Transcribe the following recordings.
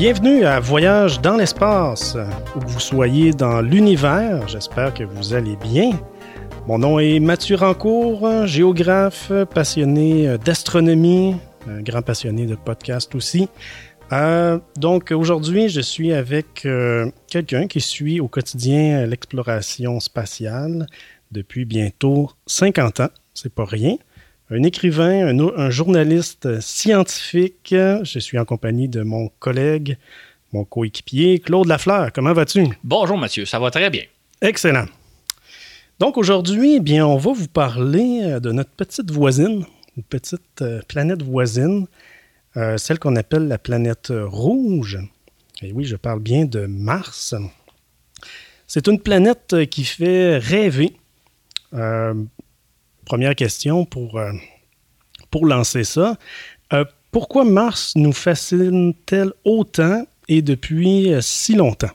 Bienvenue à Voyage dans l'espace, où vous soyez dans l'univers. J'espère que vous allez bien. Mon nom est Mathieu Rancourt, géographe, passionné d'astronomie, un grand passionné de podcast aussi. Euh, donc aujourd'hui, je suis avec euh, quelqu'un qui suit au quotidien l'exploration spatiale depuis bientôt 50 ans. C'est pas rien. Un écrivain, un, un, journaliste scientifique. Je suis en compagnie de mon collègue, mon coéquipier, Claude Lafleur. Comment vas-tu? Bonjour Mathieu, ça va très bien. Excellent. Donc aujourd'hui, eh bien, on va vous parler euh, de notre petite voisine, une petite planète voisine, euh, celle qu'on appelle la planète rouge. Et oui, je parle bien de Mars. C'est une planète qui fait rêver. Euh, première question pour, euh, pour lancer ça. Euh, pourquoi Mars nous fascine-t-elle autant et depuis si longtemps?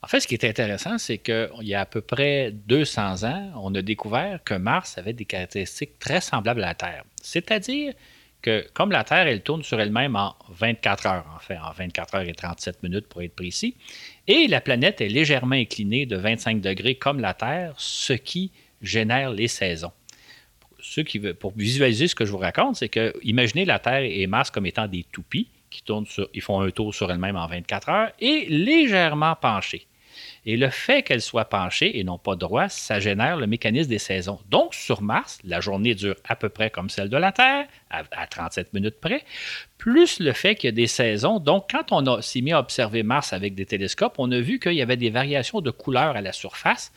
En fait, ce qui est intéressant, c'est qu'il y a à peu près 200 ans, on a découvert que Mars avait des caractéristiques très semblables à la Terre. C'est-à-dire que comme la Terre, elle tourne sur elle-même en 24 heures, en fait, en 24 heures et 37 minutes pour être précis, et la planète est légèrement inclinée de 25 degrés comme la Terre, ce qui génère les saisons. Pour visualiser ce que je vous raconte, c'est que imaginez la Terre et Mars comme étant des toupies qui tournent font un tour sur elles-mêmes en 24 heures et légèrement penchées. Et le fait qu'elle soit penchée et non pas droite, ça génère le mécanisme des saisons. Donc, sur Mars, la journée dure à peu près comme celle de la Terre, à, 37 minutes près, plus le fait qu'il y a des saisons. Donc, quand on s'est mis à observer Mars avec des télescopes, on a vu qu'il y avait des variations de couleurs à la surface.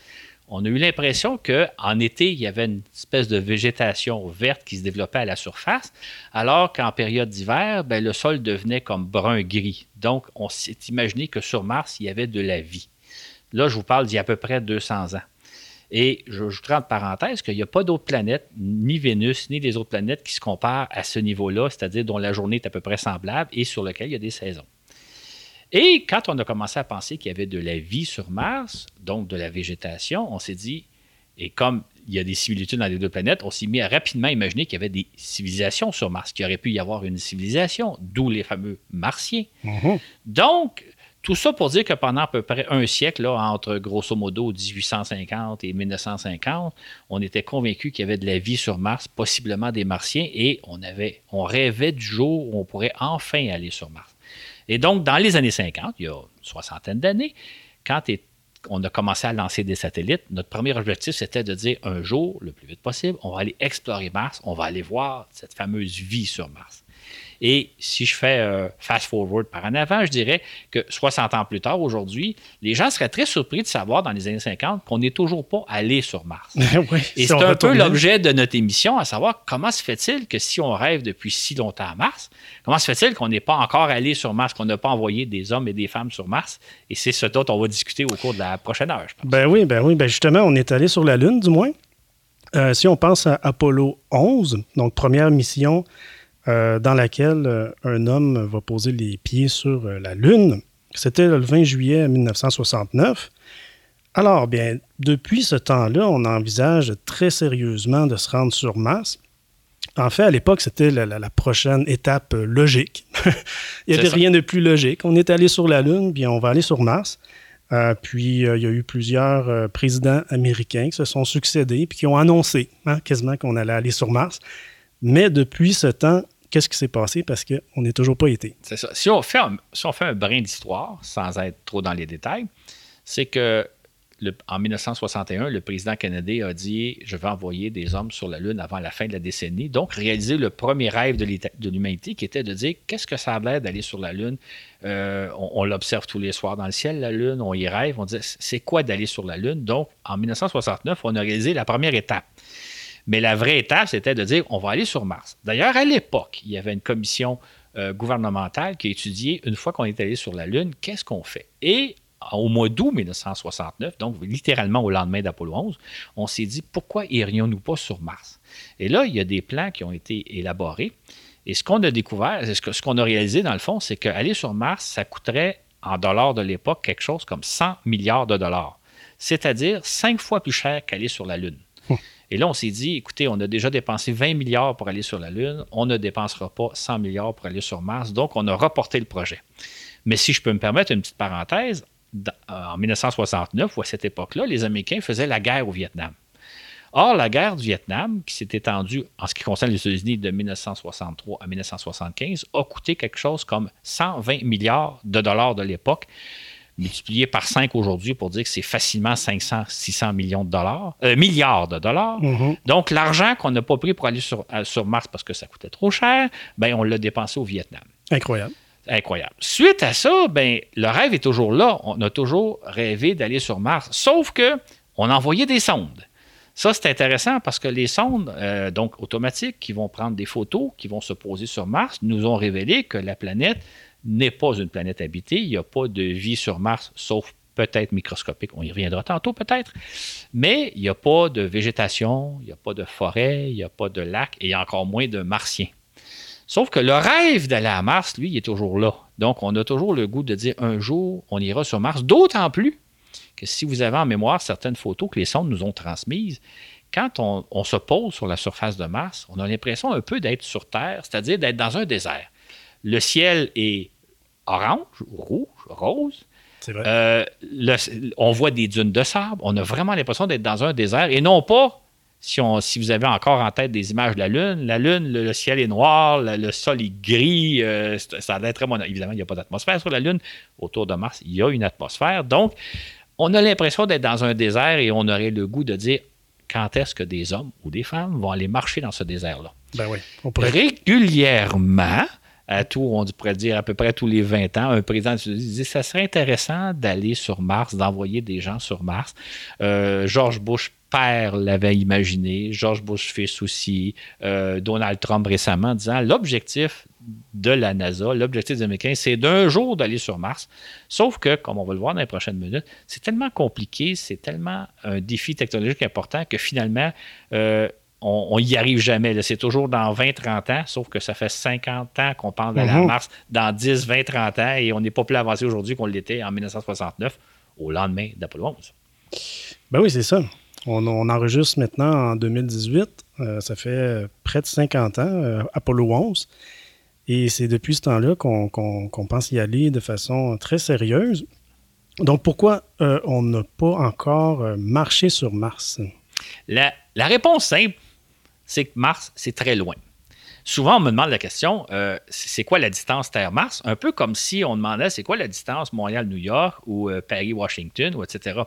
On a eu l'impression qu'en été, il y avait une espèce de végétation verte qui se développait à la surface, alors qu'en période d'hiver, ben, le sol devenait comme brun-gris. Donc, on s'est imaginé que sur Mars, il y avait de la vie. Là, je vous parle d'il y a à peu près 200 ans. Et je j'ajouterai en parenthèse qu'il n'y a pas d'autres planètes, ni Vénus, ni les autres planètes qui se comparent à ce niveau-là, c'est-à-dire dont la journée est à peu près semblable et sur lequel il y a des saisons. Et quand on a commencé à penser qu'il y avait de la vie sur Mars, donc de la végétation, on s'est dit, et comme il y a des similitudes dans les deux planètes, on s'est mis à rapidement imaginer qu'il y avait des civilisations sur Mars, qu'il aurait pu y avoir une civilisation, d'où les fameux Martiens. Mhm. Donc, tout ça pour dire que pendant à peu près un siècle, là, entre grosso modo 1850 et 1950, on était convaincu qu'il y avait de la vie sur Mars, possiblement des Martiens, et on, avait, on rêvait du jour où on pourrait enfin aller sur Mars. Et donc, dans les années 50, il y a une soixantaine d'années, quand on a commencé à lancer des satellites, notre premier objectif, c'était de dire un jour, le plus vite possible, on va aller explorer Mars, on va aller voir cette fameuse vie sur Mars. Et si je fais euh, fast forward par en avant, je dirais que 60 ans plus tard, aujourd'hui, les gens seraient très surpris de savoir dans les années 50 qu'on n'est toujours pas allé sur Mars. Et c'est un peu l'objet de notre émission, à savoir comment se fait-il que si on rêve depuis si longtemps à Mars, comment se fait-il qu'on n'est pas encore allé sur Mars, qu'on n'a pas envoyé des hommes et des femmes sur Mars? Et c'est ce dont on va discuter au cours de la prochaine heure, je pense. Ben oui, ben oui. Ben justement, on est allé sur la Lune, du moins. Euh, si on pense à Apollo 11, donc première mission euh, dans laquelle euh, un homme va poser les pieds sur euh, la Lune. C'était le 20 juillet 1969. Alors, bien, depuis ce temps-là, on envisage très sérieusement de se rendre sur Mars. En fait, à l'époque, c'était la, prochaine étape logique. il n'y avait rien de plus logique. On est allé sur la Lune, bien on va aller sur Mars. puis il y a eu plusieurs présidents américains qui se sont succédés puis qui ont annoncé hein, quasiment qu'on allait aller sur Mars. Mais depuis ce temps, qu'est-ce qui s'est passé? Parce qu'on n'est toujours pas été. C'est ça. Si on fait un, un brin d'histoire, sans être trop dans les détails, c'est que en 1961, le président Kennedy a dit Je vais envoyer des hommes sur la Lune avant la fin de la décennie. Donc, réaliser le premier rêve de l'humanité qui était de dire Qu'est-ce que ça a l'air d'aller sur la Lune? Euh, On, l'observe tous les soirs dans le ciel, la Lune, on y rêve. On dit C'est quoi d'aller sur la Lune? Donc, en 1969, on a réalisé la première étape. Mais la vraie étape, c'était de dire on va aller sur Mars. D'ailleurs, à l'époque, il y avait une commission euh, gouvernementale qui a étudié, une fois qu'on est allé sur la Lune, qu'est-ce qu'on fait? Et au mois d'août 1969, donc littéralement au lendemain d'Apollo 11, on s'est dit pourquoi irions-nous pas sur Mars? Et là, il y a des plans qui ont été élaborés. Et ce qu'on a découvert, ce qu'on a réalisé dans le fond, c'est qu'aller sur Mars, ça coûterait en dollars de l'époque quelque chose comme 100 milliards de dollars. C'est-à-dire cinq fois plus cher qu'aller sur la Lune. Et là, on s'est dit, écoutez, on a déjà dépensé 20 milliards pour aller sur la Lune, on ne dépensera pas 100 milliards pour aller sur Mars, donc on a reporté le projet. Mais si je peux me permettre une petite parenthèse, en 1969 ou à cette époque-là, les Américains faisaient la guerre au Vietnam. Or, la guerre du Vietnam, qui s'est étendue en ce qui concerne les États-Unis de 1963 à 1975, a coûté quelque chose comme 120 milliards de dollars de l'époque, multiplié par 5 aujourd'hui pour dire que c'est facilement 500, 600 millions de dollars, euh, milliards de dollars. Mhm. Donc, l'argent qu'on n'a pas pris pour aller sur, sur Mars parce que ça coûtait trop cher, ben, on l'a dépensé au Vietnam. Incroyable. Incroyable. Suite à ça, ben, le rêve est toujours là. On a toujours rêvé d'aller sur Mars, sauf que on a envoyé des sondes. Ça, c'est intéressant parce que les sondes, euh, donc automatiques, qui vont prendre des photos, qui vont se poser sur Mars, nous ont révélé que la planète n'est pas une planète habitée. Il n'y a pas de vie sur Mars, sauf peut-être microscopique. On y reviendra tantôt peut-être. Mais il n'y a pas de végétation, il n'y a pas de forêt, il n'y a pas de lac et encore moins de martiens. Sauf que le rêve d'aller à Mars, lui, il est toujours là. Donc, on a toujours le goût de dire un jour, on ira sur Mars. D'autant plus que si vous avez en mémoire certaines photos que les sondes nous ont transmises, quand on, se pose sur la surface de Mars, on a l'impression un peu d'être sur Terre, c'est-à-dire d'être dans un désert. Le ciel est orange, rouge, rose. C'est vrai. Euh, on voit des dunes de sable. On a vraiment l'impression d'être dans un désert et non pas si, si, vous avez encore en tête des images de la Lune, la Lune, le, ciel est noir, le, sol est gris, euh, ça a l'air très bon. Évidemment, il n'y a pas d'atmosphère sur la Lune. Autour de Mars, il y a une atmosphère. Donc, on a l'impression d'être dans un désert et on aurait le goût de dire quand est-ce que des hommes ou des femmes vont aller marcher dans ce désert-là? Ben oui. Régulièrement, à tout, on pourrait dire à peu près tous les 20 ans, un président dit ça serait intéressant d'aller sur Mars, d'envoyer des gens sur Mars. Euh, George Bush père l'avait imaginé, George Bush fils aussi, euh, Donald Trump récemment, en disant l'objectif de la NASA, l'objectif des Américains, c'est d'un jour d'aller sur Mars. Sauf que, comme on va le voir dans les prochaines minutes, c'est tellement compliqué, c'est tellement un défi technologique important que finalement, euh, on n'y arrive jamais. C'est toujours dans 20-30 ans, sauf que ça fait 50 ans qu'on parle d'aller à mhm. Mars, dans 10, 20, 30 ans, et on n'est pas plus avancé aujourd'hui qu'on l'était en 1969, au lendemain d'Apollo 11. Ben oui, c'est ça. On, enregistre maintenant en 2018. Euh, ça fait près de 50 ans, euh, Apollo 11. Et c'est depuis ce temps-là qu'on pense y aller de façon très sérieuse. Donc, pourquoi euh, on n'a pas encore marché sur Mars? La, la réponse simple, c'est que Mars, c'est très loin. Souvent, on me demande la question, c'est quoi la distance Terre-Mars? Un peu comme si on demandait, c'est quoi la distance Montréal-New York ou Paris-Washington, ou etc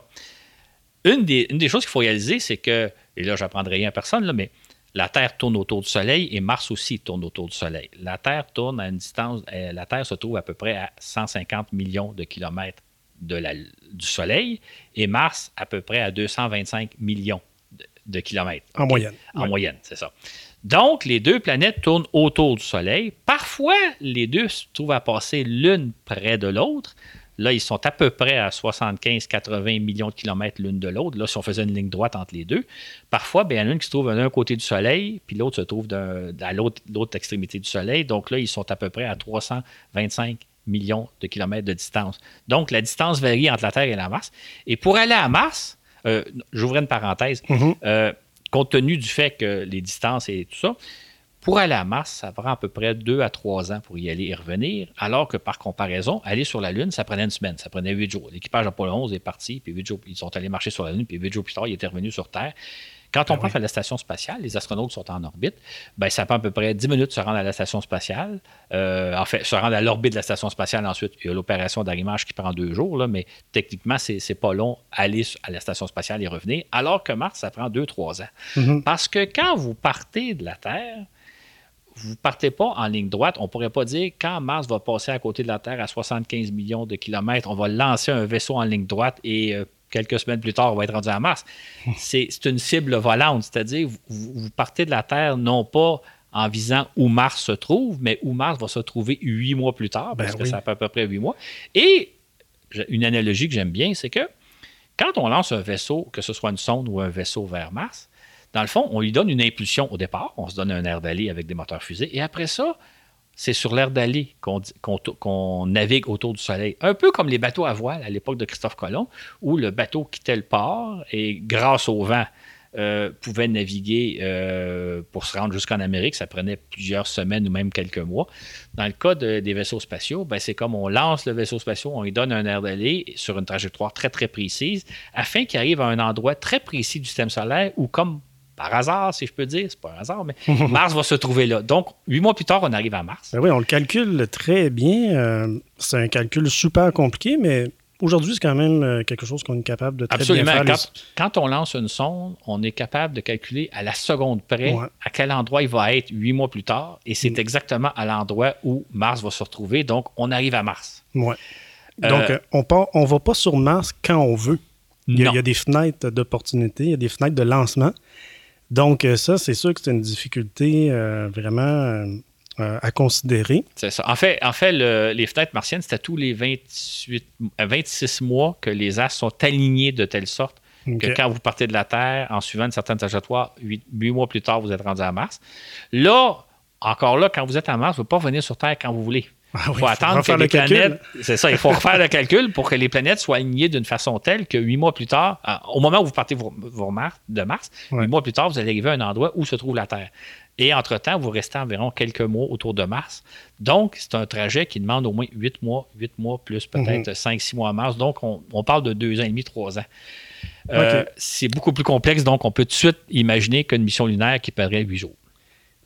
une des, choses qu'il faut réaliser, c'est que, et là, j'apprendrai rien à personne, là, mais la Terre tourne autour du Soleil et Mars aussi tourne autour du Soleil. La Terre tourne à une distance, euh, la Terre se trouve à peu près à 150 millions de kilomètres du Soleil et Mars à peu près à 225 millions de, kilomètres. En moyenne. En moyenne, c'est ça. Donc, les deux planètes tournent autour du Soleil. Parfois, les deux se trouvent à passer l'une près de l'autre. Là, ils sont à peu près à 75-80 millions de kilomètres l'une de l'autre. Là, si on faisait une ligne droite entre les deux, parfois, bien, il y en a une qui se trouve d'un côté du Soleil, puis l'autre se trouve à l'autre extrémité du Soleil. Donc là, ils sont à peu près à 325 millions de kilomètres de distance. Donc, la distance varie entre la Terre et la Mars. Et pour aller à Mars, euh, j'ouvre une parenthèse, mm-hmm. euh, compte tenu du fait que les distances et tout ça, pour aller à Mars, ça prend à peu près deux à trois ans pour y aller et revenir, alors que par comparaison, aller sur la Lune, ça prenait une semaine, ça prenait huit jours. L'équipage Apollo 11 est parti, puis huit jours, ils sont allés marcher sur la Lune, puis huit jours plus tard, ils étaient revenus sur Terre. Quand on ah pense à la station spatiale, les astronautes sont en orbite, ben, ça prend à peu près 10 minutes de se rendre à la station spatiale. Euh, en fait, se rendre à l'orbite de la station spatiale, ensuite, il y a l'opération d'arrimage qui prend deux jours, là, mais techniquement, c'est, n'est pas long aller à la station spatiale et revenir, alors que Mars, ça prend deux, trois ans. Mm-hmm. Parce que quand vous partez de la Terre, vous ne partez pas en ligne droite. On ne pourrait pas dire quand Mars va passer à côté de la Terre à 75 millions de kilomètres, on va lancer un vaisseau en ligne droite et euh, quelques semaines plus tard, on va être rendu à Mars. C'est une cible volante, c'est-à-dire vous, vous partez de la Terre non pas en visant où Mars se trouve, mais où Mars va se trouver huit mois plus tard, parce ben que ça fait à peu près huit mois. Et une analogie que j'aime bien, c'est que quand on lance un vaisseau, que ce soit une sonde ou un vaisseau vers Mars, dans le fond, on lui donne une impulsion au départ, on se donne un air d'aller avec des moteurs fusées, et après ça, c'est sur l'air d'aller qu'on navigue autour du Soleil. Un peu comme les bateaux à voile à l'époque de Christophe Colomb, où le bateau quittait le port et grâce au vent, euh, pouvaient naviguer euh, pour se rendre jusqu'en Amérique. Ça prenait plusieurs semaines ou même quelques mois. Dans le cas des vaisseaux spatiaux, ben, c'est comme on lance le vaisseau spatial, on lui donne un air d'aller sur une trajectoire très, très précise afin qu'il arrive à un endroit très précis du système solaire où, comme par hasard, si je peux dire, c'est pas un hasard, mais Mars va se trouver là. Donc, huit mois plus tard, on arrive à Mars. Ben oui, on le calcule très bien. Euh, c'est un calcul super compliqué, mais aujourd'hui, c'est quand même euh, quelque chose qu'on est capable de très Absolument. bien faire. Quand, on lance une sonde, on est capable de calculer à la seconde près à quel endroit il va être huit mois plus tard, et c'est mm. exactement à l'endroit où Mars va se retrouver. Donc, on arrive à Mars. Ouais. Donc, euh, on ne on va pas sur Mars quand on veut. il y a des fenêtres d'opportunité, il y a des fenêtres de lancement. Donc, euh, ça, c'est sûr que c'est une difficulté euh, vraiment euh, à considérer. C'est ça. En fait, en fait les fenêtres martiennes, c'est à tous les 28, 26 mois que les astres sont alignés de telle sorte que quand vous partez de la Terre, en suivant une certaine trajectoire, huit, mois plus tard, vous êtes rendu à Mars. Là, encore là, quand vous êtes à Mars, vous ne pouvez pas revenir sur Terre quand vous voulez. Ah il faut attendre que les planètes. C'est ça, il faut refaire le calcul pour que les planètes soient alignées d'une façon telle que huit mois plus tard, au moment où vous partez de Mars, huit mois plus tard, vous allez arriver à un endroit où se trouve la Terre. Et entre-temps, vous restez environ quelques mois autour de Mars. Donc, c'est un trajet qui demande au moins huit mois, huit mois plus peut-être mhm. cinq, six mois à Mars. Donc, on, parle de deux ans et demi, trois ans. Euh, c'est beaucoup plus complexe, donc on peut tout de suite imaginer qu'une mission lunaire qui perdrait huit jours.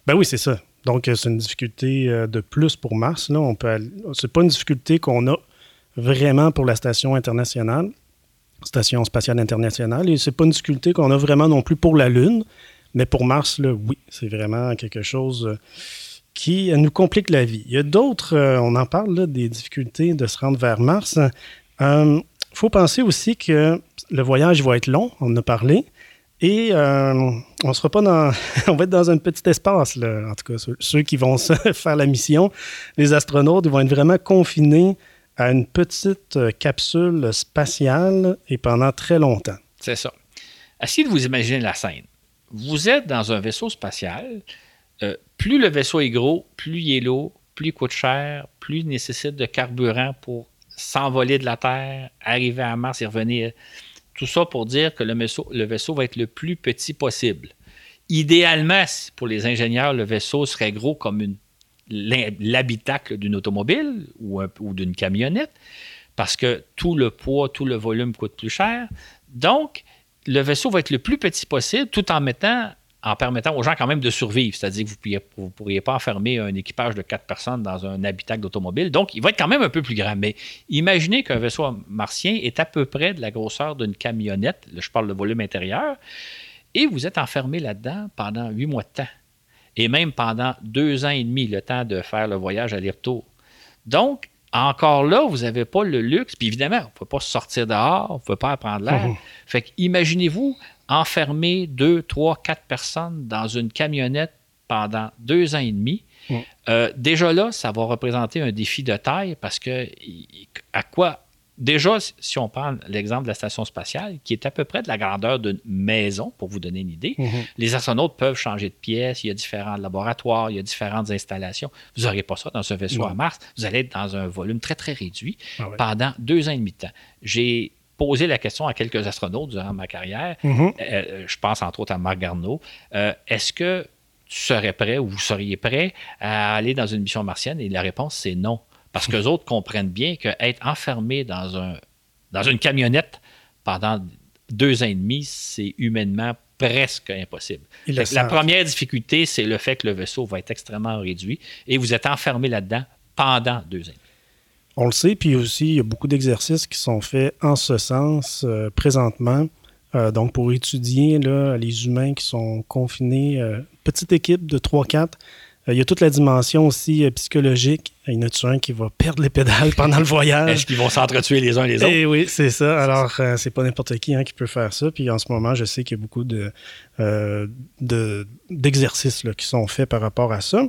Ben oui, c'est ça. Donc, euh, c'est une difficulté euh, de plus pour Mars. Là. On pas une difficulté qu'on a vraiment pour la station internationale, station spatiale internationale, et c'est pas une difficulté qu'on a vraiment non plus pour la Lune. Mais pour Mars, oui, c'est vraiment quelque chose euh, qui nous complique la vie. Il y a d'autres, on en parle des difficultés de se rendre vers Mars. Il faut penser aussi que le voyage va être long, on en a parlé. Et euh, on sera pas dans. on va être dans un petit espace, là. En tout cas, ceux, qui vont faire la mission, les astronautes, vont être vraiment confinés à une petite euh, capsule spatiale et pendant très longtemps. C'est ça. Essayez de vous imaginer la scène. Vous êtes dans un vaisseau spatial. Euh, plus le vaisseau est gros, plus il est lourd, plus il coûte cher, plus il nécessite de carburant pour s'envoler de la Terre, arriver à Mars et revenir. Tout ça pour dire que le vaisseau, va être le plus petit possible. Idéalement, pour les ingénieurs, le vaisseau serait gros comme l'habitacle d'une automobile ou d'une camionnette, parce que tout le poids, tout le volume coûte plus cher. Donc, le vaisseau va être le plus petit possible tout en mettant en permettant aux gens quand même de survivre. C'est-à-dire que vous ne pourriez pas enfermer un équipage de quatre personnes dans un habitacle d'automobile. Donc, il va être quand même un peu plus grand. Mais imaginez qu'un vaisseau martien est à peu près de la grosseur d'une camionnette. Là, je parle de volume intérieur. Et vous êtes enfermé là-dedans pendant huit mois de temps. Et même pendant deux ans et demi, le temps de faire le voyage aller-retour. Donc, encore là, vous n'avez pas le luxe. Puis évidemment, on ne peut pas sortir dehors, on ne peut pas prendre l'air. Mmh. Fait que imaginez-vous enfermer deux, trois, quatre personnes dans une camionnette pendant deux ans et demi. Euh, déjà là, ça va représenter un défi de taille parce que à quoi Déjà, si on prend l'exemple de la station spatiale, qui est à peu près de la grandeur d'une maison, pour vous donner une idée, mm-hmm. les astronautes peuvent changer de pièce, il y a différents laboratoires, il y a différentes installations. Vous n'aurez pas ça dans ce vaisseau à Mars. Vous allez être dans un volume très, très réduit ah pendant deux ans et demi de temps. J'ai posé la question à quelques astronautes durant ma carrière. Mm-hmm. Euh, je pense entre autres à Marc Garneau. Euh, est-ce que tu serais prêt ou vous seriez prêt à aller dans une mission martienne? Et la réponse, c'est non. Parce que les autres comprennent bien qu'être enfermé dans, un, dans une camionnette pendant deux ans et demi, c'est humainement presque impossible. La première difficulté, c'est le fait que le vaisseau va être extrêmement réduit et vous êtes enfermé là-dedans pendant deux ans. On le sait, puis aussi, il y a beaucoup d'exercices qui sont faits en ce sens euh, présentement. Euh, donc, pour étudier là, les humains qui sont confinés, euh, petite équipe de 3-4, il y a toute la dimension aussi psychologique. Il y en a un qui va perdre les pédales pendant le voyage? Est-ce qu'ils vont s'entretuer les uns les autres? Eh oui, c'est ça. Alors, c'est pas n'importe qui hein, qui peut faire ça. Puis en ce moment, je sais qu'il y a beaucoup de, d'exercices qui sont faits par rapport à ça.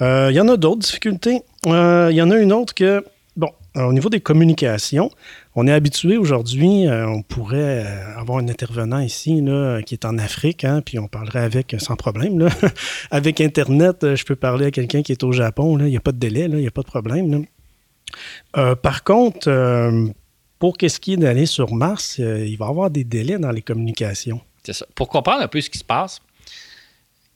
il y en a d'autres difficultés. il y en a une autre que euh, au niveau des communications, on est habitué aujourd'hui, euh, on pourrait euh, avoir un intervenant ici qui est en Afrique, hein, puis on parlerait avec sans problème. avec Internet, je peux parler à quelqu'un qui est au Japon, il n'y a pas de délai, il n'y a pas de problème. par contre, pour qu'est-ce qui est d'aller sur Mars, il va y avoir des délais dans les communications. C'est ça. Pour comprendre un peu ce qui se passe,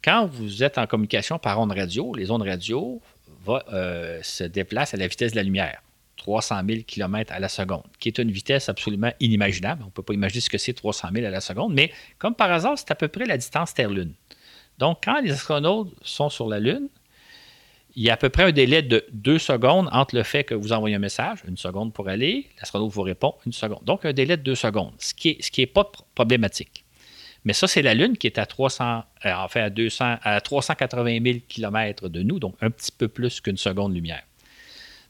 quand vous êtes en communication par ondes radio, les ondes radio se déplacent à la vitesse de la lumière. 300 000 km à la seconde, qui est une vitesse absolument inimaginable. On ne peut pas imaginer ce que c'est 300 000 à la seconde, mais comme par hasard, c'est à peu près la distance Terre-Lune. Donc, quand les astronautes sont sur la Lune, il y a à peu près un délai de deux secondes entre le fait que vous envoyez un message, une seconde pour aller, l'astronaute vous répond, une seconde. Donc, un délai de deux secondes, ce qui n'est pas problématique. Mais ça, c'est la Lune qui est à 300, euh, en fait à, 200, à 380 000 km de nous, donc un petit peu plus qu'une seconde lumière.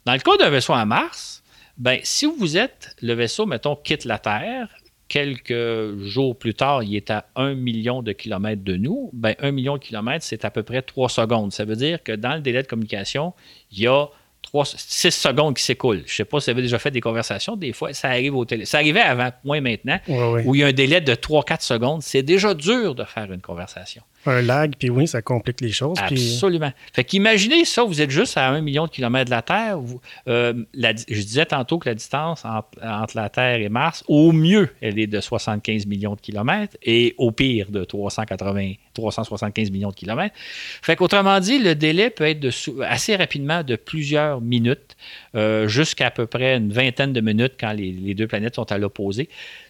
Dans le cas d'un vaisseau à Mars, ben, si vous êtes, le vaisseau, mettons, quitte la Terre, quelques jours plus tard, il est à 1 million de kilomètres de nous, ben, 1 million de kilomètres, c'est à peu près 3 secondes. Ça veut dire que dans le délai de communication, il y a 6 secondes qui s'écoulent. Je ne sais pas si vous avez déjà fait des conversations. Des fois, ça arrive au télé. Ça arrivait avant, moins maintenant, où il y a un délai de 3-4 secondes. C'est déjà dur de faire une conversation un lag, puis oui, ça complique les choses. Absolument. Fait qu'imaginez ça, vous êtes juste à un million de kilomètres de la Terre. Euh, je disais tantôt que la distance entre, la Terre et Mars, au mieux, elle est de 75 millions de kilomètres et au pire de 380, 375 millions de kilomètres. Fait qu'autrement dit, le délai peut être assez rapidement de plusieurs minutes euh, jusqu'à peu près une vingtaine de minutes quand les, les deux planètes sont à l'opposé.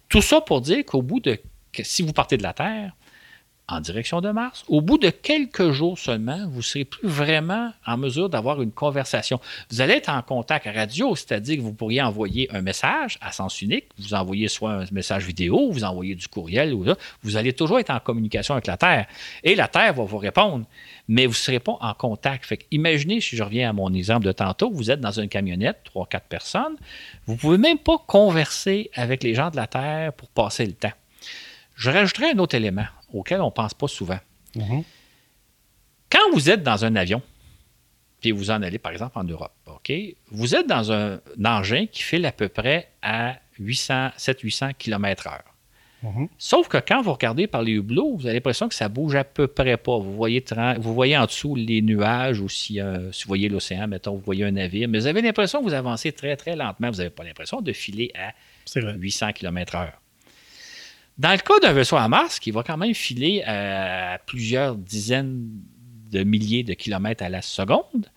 Tout ça pour dire qu'au bout de, si vous partez de la Terre, en direction de Mars. Au bout de quelques jours seulement, vous ne serez plus vraiment en mesure d'avoir une conversation. Vous allez être en contact radio, c'est-à-dire que vous pourriez envoyer un message à sens unique. Vous envoyez soit un message vidéo, vous envoyez du courriel, ou vous allez toujours être en communication avec la Terre. Et la Terre va vous répondre, mais vous ne serez pas en contact. Imaginez, si je reviens à mon exemple de tantôt, vous êtes dans une camionnette, trois, quatre personnes, vous ne pouvez même pas converser avec les gens de la Terre pour passer le temps. Je rajouterai un autre élément auquel on ne pense pas souvent. Mhm. Quand vous êtes dans un avion, puis vous en allez par exemple en Europe, OK, vous êtes dans un, engin qui file à peu près à 700-800 km/h. Sauf que quand vous regardez par les hublots, vous avez l'impression que ça bouge à peu près pas. Vous voyez, vous voyez en dessous les nuages ou si, euh, si vous voyez l'océan, mettons, vous voyez un navire, mais vous avez l'impression que vous avancez très, très lentement. Vous n'avez pas l'impression de filer à 800 km/h. Dans le cas d'un vaisseau à Mars, qui va quand même filer à plusieurs dizaines de milliers de kilomètres à la seconde,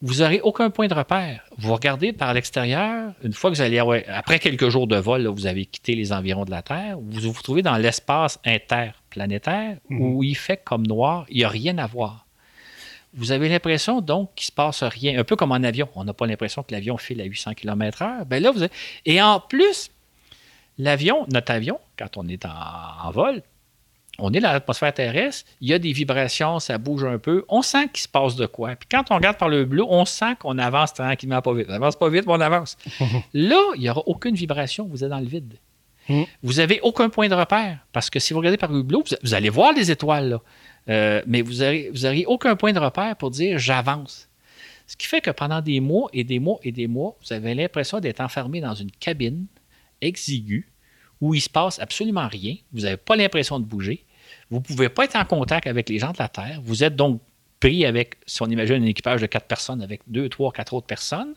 vous n'aurez aucun point de repère. Vous regardez par l'extérieur, une fois que vous allez, après quelques jours de vol, vous avez quitté les environs de la Terre, vous vous trouvez dans l'espace interplanétaire mhm. où il fait comme noir, il n'y a rien à voir. Vous avez l'impression donc qu'il ne se passe rien, un peu comme en avion. On n'a pas l'impression que l'avion file à 800 km/h. Ben là, vous Et en plus, L'avion, notre avion, quand on est en, vol, on est dans l'atmosphère terrestre, il y a des vibrations, ça bouge un peu, on sent qu'il se passe de quoi. Puis quand on regarde par le bleu, on sent qu'on avance tranquillement, pas vite. On avance pas vite, mais on avance. Là, il n'y aura aucune vibration, vous êtes dans le vide. Hmm. Vous n'avez aucun point de repère, parce que si vous regardez par le bleu, vous, allez voir les étoiles, là. Euh, mais vous n'aurez aucun point de repère pour dire j'avance. Ce qui fait que pendant des mois et des mois et des mois, vous avez l'impression d'être enfermé dans une cabine exigu où il se passe absolument rien. Vous n'avez pas l'impression de bouger. Vous ne pouvez pas être en contact avec les gens de la Terre. Vous êtes donc pris avec, si on imagine un équipage de quatre personnes, avec deux, trois, quatre autres personnes.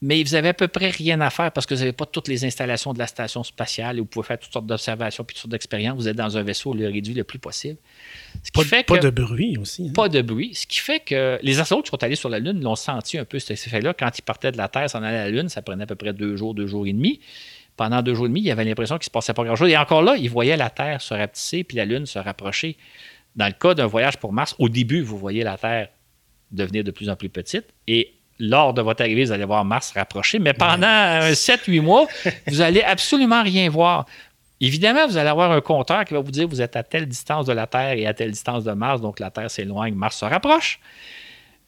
Mais vous n'avez à peu près rien à faire parce que vous n'avez pas toutes les installations de la station spatiale et vous pouvez faire toutes sortes d'observations puis toutes sortes d'expériences. Vous êtes dans un vaisseau le réduit le plus possible. Ce qui pas, fait pas de bruit aussi. Hein? Pas de bruit. Ce qui fait que les astronautes qui sont allés sur la Lune l'ont senti un peu cet effet-là. Quand ils partaient de la Terre, s'en allaient à la Lune, ça prenait à peu près deux jours, deux jours et demi pendant deux jours et demi, il avait l'impression qu'il ne se passait pas grand-chose. Et encore là, il voyait la Terre se rapetisser puis la Lune se rapprocher. Dans le cas d'un voyage pour Mars, au début, vous voyez la Terre devenir de plus en plus petite. Et lors de votre arrivée, vous allez voir Mars se rapprocher. Mais pendant 7-8 mois, vous allez absolument rien voir. Évidemment, vous allez avoir un compteur qui va vous dire vous êtes à telle distance de la Terre et à telle distance de Mars, donc la Terre s'éloigne, Mars se rapproche.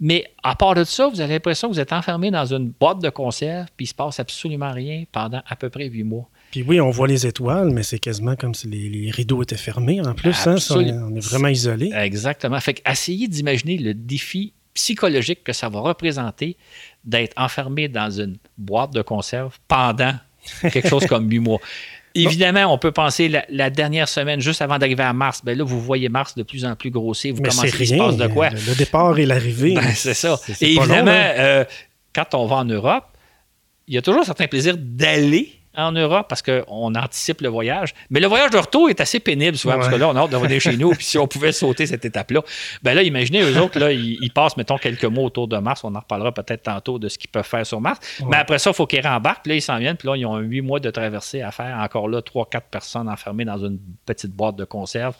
Mais à part de ça, vous avez l'impression que vous êtes enfermé dans une boîte de conserve, puis il ne se passe absolument rien pendant à peu près huit mois. Puis oui, on voit les étoiles, mais c'est quasiment comme si les, rideaux étaient fermés en plus. Hein, on, est, vraiment isolé. Exactement. Fait qu'essayez d'imaginer le défi psychologique que ça va représenter d'être enfermé dans une boîte de conserve pendant quelque chose comme huit mois. Évidemment, on peut penser la, dernière semaine, juste avant d'arriver à Mars, ben là, vous voyez Mars de plus en plus grossir. Vous commencez à se passe de quoi? Le, départ et l'arrivée. Ben, c'est ça. et évidemment, euh, quand on va en Europe, il y a toujours un certain plaisir d'aller en Europe parce qu'on anticipe le voyage. Mais le voyage de retour est assez pénible souvent, parce que là, on a hâte de revenir chez nous. Puis si on pouvait sauter cette étape-là, ben là, imaginez, eux autres, là, ils, passent, mettons, quelques mois autour de Mars. On en reparlera peut-être tantôt de ce qu'ils peuvent faire sur Mars. Mais après ça, il faut qu'ils rembarquent. Puis là, ils s'en viennent. Puis là, ils ont huit mois de traversée à faire. Encore là, trois, quatre personnes enfermées dans une petite boîte de conserve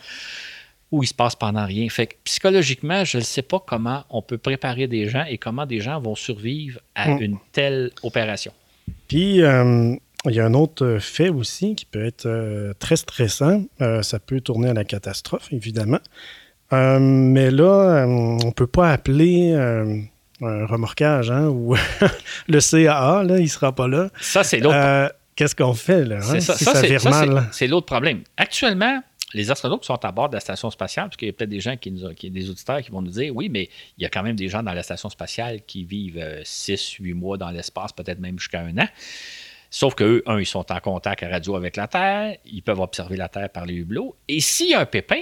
où il se passe pendant rien. Fait que psychologiquement, je ne sais pas comment on peut préparer des gens et comment des gens vont survivre à mm. une telle opération. Puis, euh, il y a un autre fait aussi qui peut être euh, très stressant. Euh, ça peut tourner à la catastrophe, évidemment. mais là, on ne peut pas appeler un remorquage hein, ou le CAA, là, il ne sera pas là. Ça, c'est l'autre. Qu'est-ce qu'on fait là? Hein, ça, c'est l'autre problème. Actuellement, les astronautes sont à bord de la station spatiale, parce qu'il y a peut-être des gens qui, nous, qui des auditeurs qui vont nous dire oui, mais il y a quand même des gens dans la station spatiale qui vivent 6, euh, 8 mois dans l'espace, peut-être même jusqu'à un an. Sauf qu'eux, un, ils sont en contact à radio avec la Terre, ils peuvent observer la Terre par les hublots. Et s'il y a un pépin,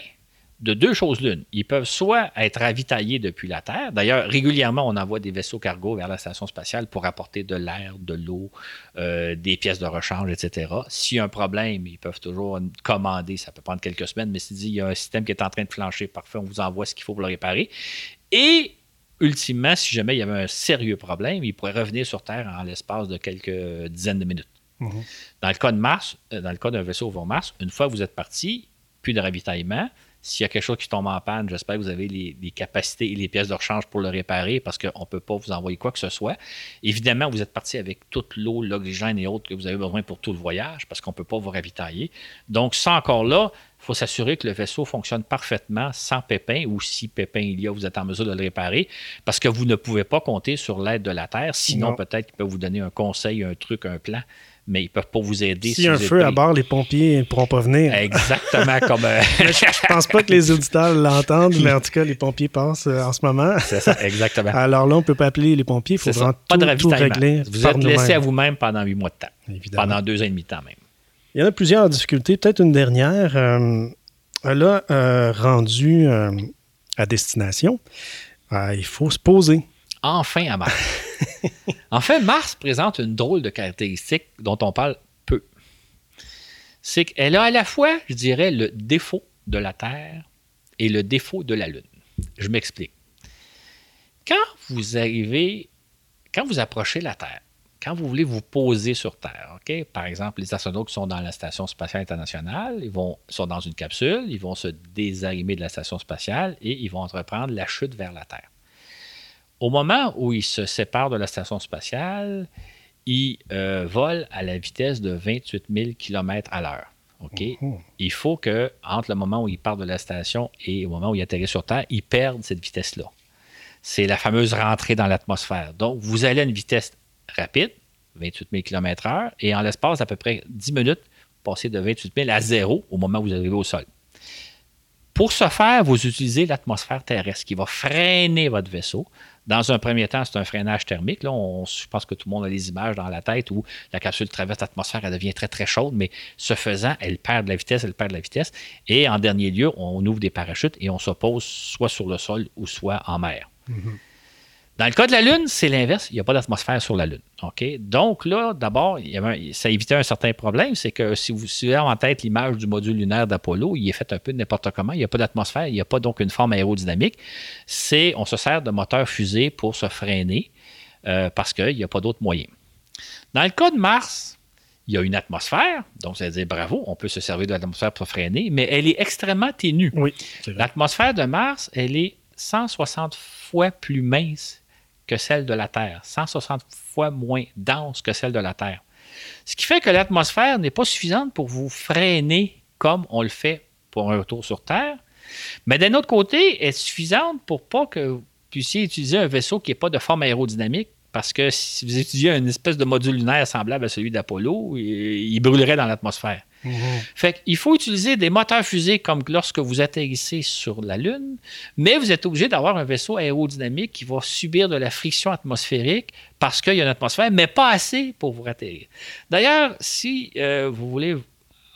de deux choses l'une. Ils peuvent soit être ravitaillés depuis la Terre. D'ailleurs, régulièrement, on envoie des vaisseaux cargo vers la station spatiale pour apporter de l'air, de l'eau, euh, des pièces de rechange, etc. S'il y a un problème, ils peuvent toujours commander. Ça peut prendre quelques semaines, mais s'il dit il y a un système qui est en train de flancher, parfait, on vous envoie ce qu'il faut pour le réparer. Et ultimement, si jamais il y avait un sérieux problème, ils pourraient revenir sur Terre en l'espace de quelques dizaines de minutes. Mhm. Dans le cas de Mars, euh, dans le cas d'un vaisseau vers Mars, une fois que vous êtes parti, plus de ravitaillement, s'il y a quelque chose qui tombe en panne, j'espère que vous avez les, capacités et les pièces de rechange pour le réparer parce qu'on ne peut pas vous envoyer quoi que ce soit. Évidemment, vous êtes parti avec toute l'eau, l'oxygène et autres que vous avez besoin pour tout le voyage parce qu'on ne peut pas vous ravitailler. Donc, ça encore là, il faut s'assurer que le vaisseau fonctionne parfaitement sans pépin ou si pépin il y a, vous êtes en mesure de le réparer parce que vous ne pouvez pas compter sur l'aide de la Terre. Sinon, peut-être qu'il peut vous donner un conseil, un truc, un plan mais ils peuvent pas vous aider. S'il y a un feu à bord, les pompiers ne pourront pas venir. Exactement comme. Euh, je, ne pense pas que les auditeurs l'entendent, mais en tout cas, les pompiers passent euh, en ce moment. C'est ça, exactement. Alors là, on ne peut pas appeler les pompiers, il faut vraiment tout, pas de tout régler. Vous êtes laissé à vous-même pendant huit mois de temps. Évidemment. Pendant deux ans et demi de temps même. Il y en a plusieurs difficultés. Peut-être une dernière. Euh, là, rendu à destination, il faut se poser. Enfin à. en fait, Mars présente une drôle de caractéristique dont on parle peu. C'est qu'elle a à la fois, je dirais, le défaut de la Terre et le défaut de la Lune. Je m'explique. Quand vous arrivez, quand vous approchez la Terre, quand vous voulez vous poser sur Terre, par exemple, les astronautes qui sont dans la Station spatiale internationale, ils vont, sont dans une capsule, ils vont se désarimer de la station spatiale et ils vont entreprendre la chute vers la Terre. Au moment où il se sépare de la station spatiale, il euh, vole à la vitesse de 28 000 km à l'heure. OK? Mhm. Il faut que, entre le moment où il part de la station et au moment où il atterrit sur Terre, il perde cette vitesse-là. C'est la fameuse rentrée dans l'atmosphère. Donc, vous allez à une vitesse rapide, 28 000 km/h, et en l'espace d'à peu près 10 minutes, passer de 28 000 à zéro au moment où vous arrivez au sol. Pour ce faire, vous utilisez l'atmosphère terrestre qui va freiner votre vaisseau. Dans un premier temps, c'est un freinage thermique. Là, je pense que tout le monde a les images dans la tête où la capsule traverse l'atmosphère, elle devient très, très chaude, mais ce faisant, elle perd de la vitesse, elle perd de la vitesse. Et en dernier lieu, on ouvre des parachutes et on s'oppose soit sur le sol ou soit en mer. Mm-hmm. Dans le cas de la Lune, c'est l'inverse. Il n'y a pas d'atmosphère sur la Lune. OK? Donc là, d'abord, ça évitait un certain problème. C'est que si vous suivez en tête l'image du module lunaire d'Apollo, il est fait un peu n'importe comment. Il n'y a pas d'atmosphère. Il n'y a pas donc une forme aérodynamique. C'est, on se sert de moteurs fusées pour se freiner euh, parce qu'il n'y a pas d'autre moyen. Dans le cas de Mars, il y a une atmosphère, donc ça veut dire bravo, on peut se servir de l'atmosphère pour freiner, mais elle est extrêmement ténue. Oui, L'atmosphère de Mars, elle est 160 fois plus mince que celle de la Terre, 160 fois moins dense que celle de la Terre. Ce qui fait que l'atmosphère n'est pas suffisante pour vous freiner comme on le fait pour un retour sur Terre, mais d'un autre côté, elle est suffisante pour pas que vous puissiez utiliser un vaisseau qui n'est pas de forme aérodynamique? Parce que si vous étudiez une espèce de module lunaire semblable à celui d'Apollo, il brûlerait dans l'atmosphère. Mhm. Fait qu'il faut utiliser des moteurs fusées comme lorsque vous atterrissez sur la Lune, mais vous êtes obligé d'avoir un vaisseau aérodynamique qui va subir de la friction atmosphérique parce qu'il y a une atmosphère, mais pas assez pour vous atterrir. D'ailleurs, si euh, vous voulez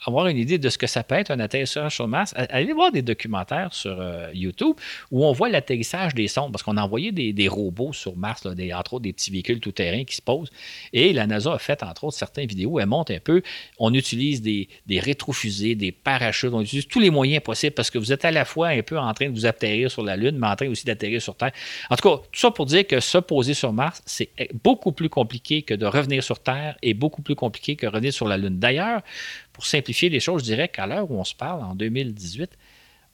avoir une idée de ce que ça peut être un atterrissage sur Mars, allez voir des documentaires sur euh, YouTube où on voit l'atterrissage des sondes, parce qu'on a envoyé des, robots sur Mars, entre autres des petits véhicules tout-terrain qui se posent. Et la NASA a fait, entre autres, certaines vidéos, elle monte un peu. On utilise des, des rétrofusées, des parachutes, on utilise tous les moyens possibles parce que vous êtes à la fois un peu en train de vous atterrir sur la Lune, mais en train aussi d'atterrir sur Terre. En tout cas, tout ça pour dire que se poser sur Mars, c'est beaucoup plus compliqué que de revenir sur Terre et beaucoup plus compliqué que revenir sur la Lune. D'ailleurs, pour simplifier les choses, je dirais qu'à l'heure où on se parle, en 2018,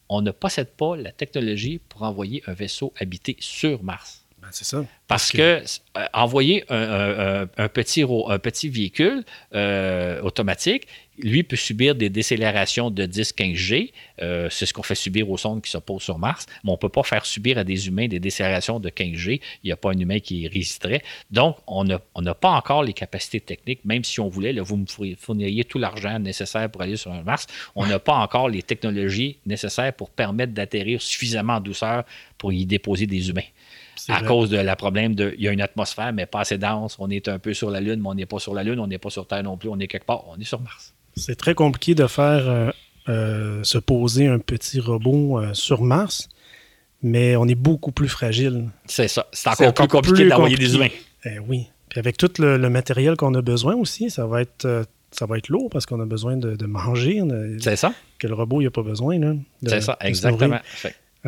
on ne possède pas la technologie pour envoyer un vaisseau habité sur Mars. Ben, c'est ça. Parce, que, euh, envoyer un, petit, un petit véhicule euh, automatique, lui peut subir des décélérations de 10-15 G. Euh, c'est ce qu'on fait subir aux sondes qui se posent sur Mars. Mais on ne peut pas faire subir à des humains des décélérations de 15 G. Il n'y a pas un humain qui résisterait. Donc, on n'a pas encore les capacités techniques, même si on voulait. Là, vous me fourniriez tout l'argent nécessaire pour aller sur Mars. On n'a pas encore les technologies nécessaires pour permettre d'atterrir suffisamment en douceur pour y déposer des humains à cause de la problème de il y a une atmosphère, mais pas assez dense. On est un peu sur la Lune, mais on n'est pas sur la Lune, on n'est pas sur Terre non plus, on est quelque part, on est sur Mars. C'est très compliqué de faire euh, euh, se poser un petit robot euh, sur Mars, mais on est beaucoup plus fragile. C'est ça. C'est encore, plus compliqué d'envoyer des humains. Eh oui. Puis avec tout le, matériel qu'on a besoin aussi, ça va être ça va être lourd parce qu'on a besoin de, manger. C'est ça. Que le robot n'a pas besoin. C'est ça, exactement.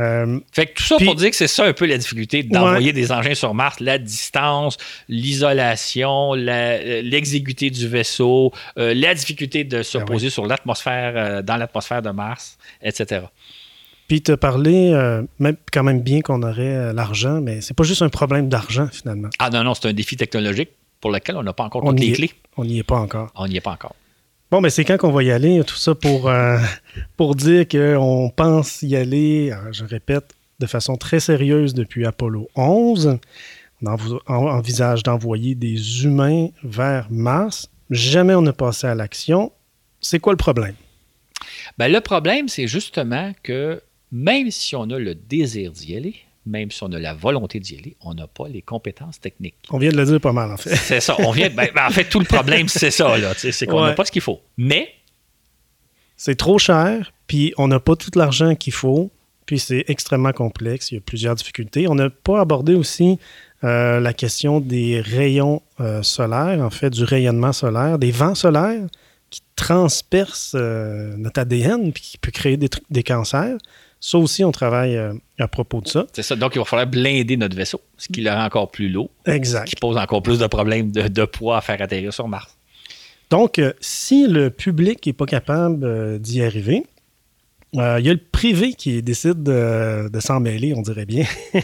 Euh, fait que tout ça pour dire que c'est ça un peu la difficulté d'envoyer des engins sur Mars, la distance, l'isolation, euh, l'exiguïté du vaisseau, euh, la difficulté de se ben poser sur l'atmosphère, dans l'atmosphère de Mars, etc. Puis te parler, même quand même bien qu'on aurait l'argent, mais c'est pas juste un problème d'argent finalement. Ah non, non, c'est un défi technologique pour lequel on n'a pas encore toutes les clés. On n'y est pas encore. On n'y est pas encore. Bon, mais c'est quand qu'on va y aller, tout ça pour, euh, pour dire qu'on pense y aller, euh, je répète, de façon très sérieuse depuis Apollo 11. On envisage d'envoyer des humains vers Mars. Jamais on n'a passé à l'action. C'est quoi le problème? Ben, le problème, c'est justement que même si on a le désir d'y aller, même si on a la volonté d'y aller, on n'a pas les compétences techniques. On vient de le dire pas mal, en fait. C'est ça. On vient, ben, ben, en fait, tout le problème, c'est ça. C'est qu'on n'a pas ce qu'il faut. Mais. C'est trop cher, puis on n'a pas tout l'argent qu'il faut, puis c'est extrêmement complexe. Il y a plusieurs difficultés. On n'a pas abordé aussi euh, la question des rayons euh, solaires, en fait, du rayonnement solaire, des vents solaires qui transpercent euh, notre ADN, puis qui peut créer des, des cancers. Ça aussi, on travaille à propos de ça. C'est ça. Donc, il va falloir blinder notre vaisseau, ce qui le rend encore plus lourd. Exact. Ce qui pose encore plus de problèmes de, poids à faire atterrir sur Mars. Donc, euh, si le public n'est pas capable euh, d'y arriver, il y a le privé qui décide de, s'en mêler, on dirait bien.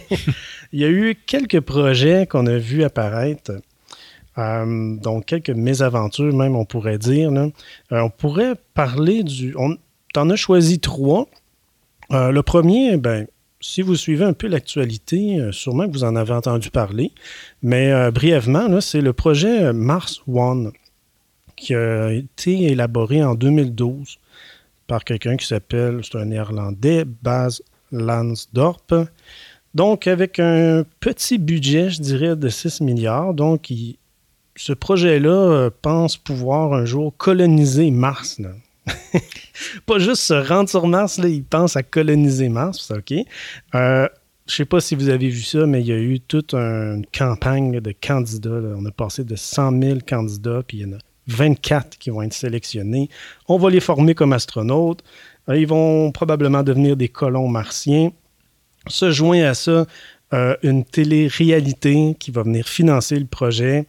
il y a eu quelques projets qu'on a vus apparaître. donc, quelques mésaventures, même, on pourrait dire. on pourrait parler du. On en a choisi trois. Euh, le premier, ben, si vous suivez un peu l'actualité, euh, sûrement que vous en avez entendu parler, mais euh, brièvement, c'est le projet Mars One qui a été élaboré en 2012 par quelqu'un qui s'appelle, c'est un néerlandais, Baz Lansdorp. Donc, avec un petit budget, je dirais, de 6 milliards. Donc, ce projet-là pense pouvoir un jour coloniser Mars. Pas juste se rendre sur Mars, là, ils pensent à coloniser Mars, OK. Euh, je sais pas si vous avez vu ça, mais il y a eu toute une campagne de candidats. On a passé de 100 000 candidats, puis il y en a 24 qui vont être sélectionnés. On va les former comme astronautes. Euh, ils vont probablement devenir des colons martiens. Se joint à ça euh, une télé-réalité qui va venir financer le projet.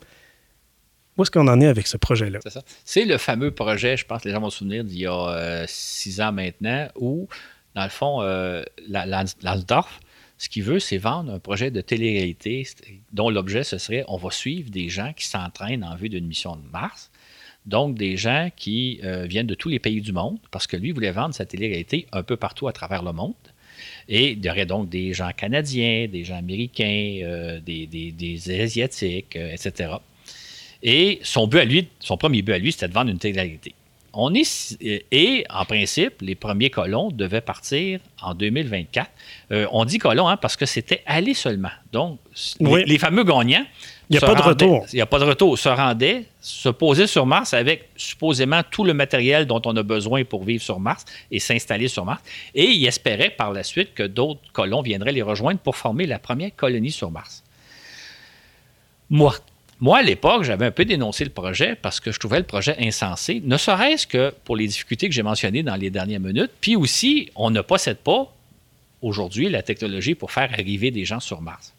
Où est-ce qu'on en est avec ce projet-là? C'est ça. C'est le fameux projet, je pense que les gens vont se souvenir, d'il y a euh, six ans maintenant, où, dans le fond, euh, ce qu'il veut, c'est vendre un projet de télé-réalité dont l'objet, ce serait on va suivre des gens qui s'entraînent en vue d'une mission de Mars. Donc, des gens qui euh, viennent de tous les pays du monde, parce que lui voulait vendre sa télé-réalité un peu partout à travers le monde. Et il y aurait donc des gens canadiens, des gens américains, euh, des, des, Asiatiques, etc. Et son but à lui, son premier but à lui, c'était de vendre une télé On est, et en principe, les premiers colons devaient partir en 2024. Euh, on dit colons hein, parce que c'était aller seulement. Donc, Oui. les, les fameux gagnants. Il n'y a pas de retour. Il n'y a pas de retour. Se rendaient, se posaient sur Mars avec supposément tout le matériel dont on a besoin pour vivre sur Mars et s'installer sur Mars. Et ils espéraient par la suite que d'autres colons viendraient les rejoindre pour former la première colonie sur Mars. Moi, moi, à l'époque, j'avais un peu dénoncé le projet parce que je trouvais le projet insensé, ne serait-ce que pour les difficultés que j'ai mentionnées dans les dernières minutes. Puis aussi, on ne possède pas aujourd'hui la technologie pour faire arriver des gens sur Mars.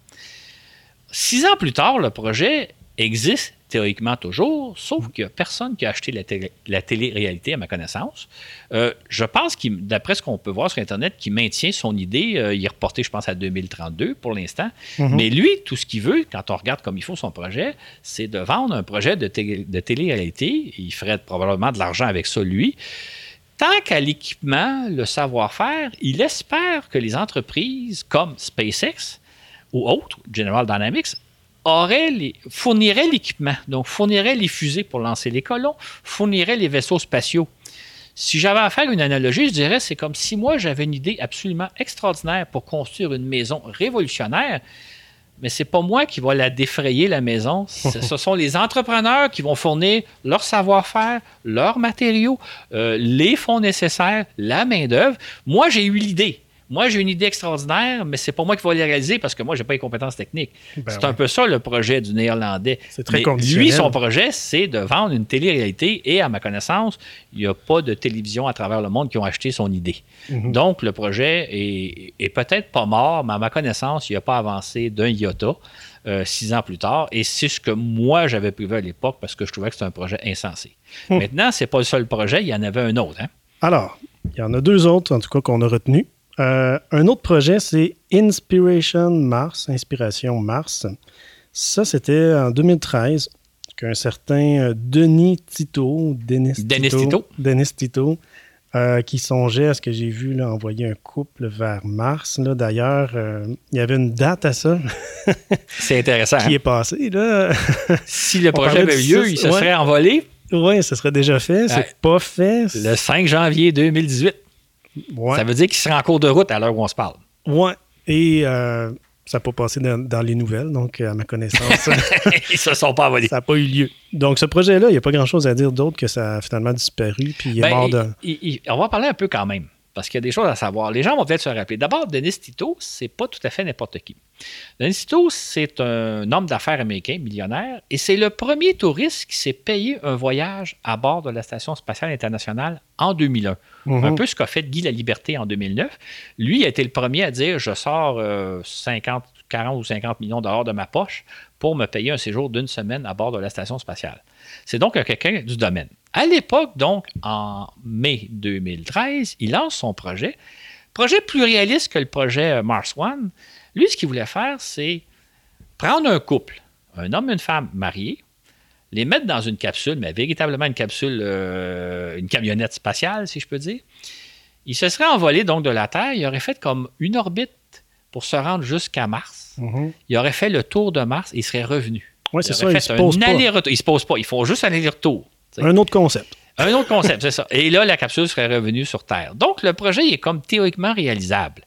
Six ans plus tard, le projet existe théoriquement toujours, sauf qu'il n'y a personne qui a acheté la, télé- la télé-réalité, à ma connaissance. Euh, je pense, qu'il- d'après ce qu'on peut voir sur Internet, qu'il maintient son idée. Euh, il est reporté, je pense, à 2032 pour l'instant. Mhm. Mais lui, tout ce qu'il veut, quand on regarde comme il faut son projet, c'est de vendre un projet de, télé- de télé-réalité. Il ferait probablement de l'argent avec ça, lui. Tant qu'à l'équipement, le savoir-faire, il espère que les entreprises comme SpaceX ou autres, General Dynamics, les, fourniraient l'équipement, donc fourniraient les fusées pour lancer les colons, fourniraient les vaisseaux spatiaux. Si j'avais à faire une analogie, je dirais c'est comme si moi j'avais une idée absolument extraordinaire pour construire une maison révolutionnaire, mais c'est pas moi qui va la défrayer la maison. Ce ce sont les entrepreneurs qui vont fournir leur savoir-faire, leurs matériaux, euh, les fonds nécessaires, la main d'œuvre. Moi j'ai eu l'idée. Moi, j'ai une idée extraordinaire, mais c'est pas moi qui vais la réaliser parce que moi, j'ai pas les compétences techniques. Ben c'est ouais. un peu ça le projet du Néerlandais. C'est très Mais conditionnel. Lui, son projet, c'est de vendre une télé-réalité et, à ma connaissance, il n'y a pas de télévision à travers le monde qui ont acheté son idée. Mhm. Donc, le projet est, est peut-être pas mort, mais à ma connaissance, il n'a pas avancé d'un iota euh, six ans plus tard. Et c'est ce que moi, j'avais prévu à l'époque parce que je trouvais que c'était un projet insensé. Hmm. Maintenant, c'est pas le seul projet, il y en avait un autre. hein. Alors, il y en a deux autres, en tout cas, qu'on a retenus. Euh, un autre projet, c'est Inspiration Mars, Inspiration Mars. Ça, c'était en 2013 qu'un certain euh, Denis Tito, Denis Tito, Denis Tito. Denis Tito, euh, qui songeait à ce que j'ai vu là, envoyer un couple vers Mars. Là, D'ailleurs, euh, il y avait une date à ça C'est intéressant. qui hein? est passée. Là. Si le projet avait lieu, il se ouais. serait envolé oui, ça serait déjà fait. C'est Ouais. pas fait. le 5 janvier 2018. Ouais. Ça veut dire qu'il serait en cours de route à l'heure où on se parle. Ouais. Et euh, ça n'a pas passé dans, dans les nouvelles, donc à ma connaissance, Ils se sont pas ça n'a pas eu lieu. Donc ce projet-là, il n'y a pas grand-chose à dire d'autre que ça a finalement disparu, puis il est Ben, mort de... il- il- on va en parler un peu quand même, parce qu'il y a des choses à savoir. Les gens vont peut-être se rappeler. D'abord, Denis Tito, c'est pas tout à fait n'importe qui. Denis Tito, c'est un homme d'affaires américain, millionnaire, et c'est le premier touriste qui s'est payé un voyage à bord de la Station spatiale internationale en 2001. Mhm. Un peu ce qu'a fait Guy La Liberté en 2009. Lui a été le premier à dire je sors euh, 50, 40 ou 50 millions de dollars de ma poche pour me payer un séjour d'une semaine à bord de la station spatiale. C'est donc quelqu'un du domaine. À l'époque, donc, en mai 2013, il lance son projet. Projet plus réaliste que le projet euh, Mars One. Lui, ce qu'il voulait faire, c'est prendre un couple, un homme et une femme mariés, les mettre dans une capsule, mais véritablement une capsule, euh, une camionnette spatiale, si je peux dire. Il se serait envolé donc de la Terre, il aurait fait comme une orbite pour se rendre jusqu'à Mars. Mhm. Il aurait fait le tour de Mars et il serait revenu. Il c'est ça, il se pose un pas. aller-retour. Il se pose pas, ils font juste un aller-retour. Un autre concept. Un autre concept, c'est ça. Et là, la capsule serait revenue sur Terre. Donc, le projet est comme théoriquement réalisable.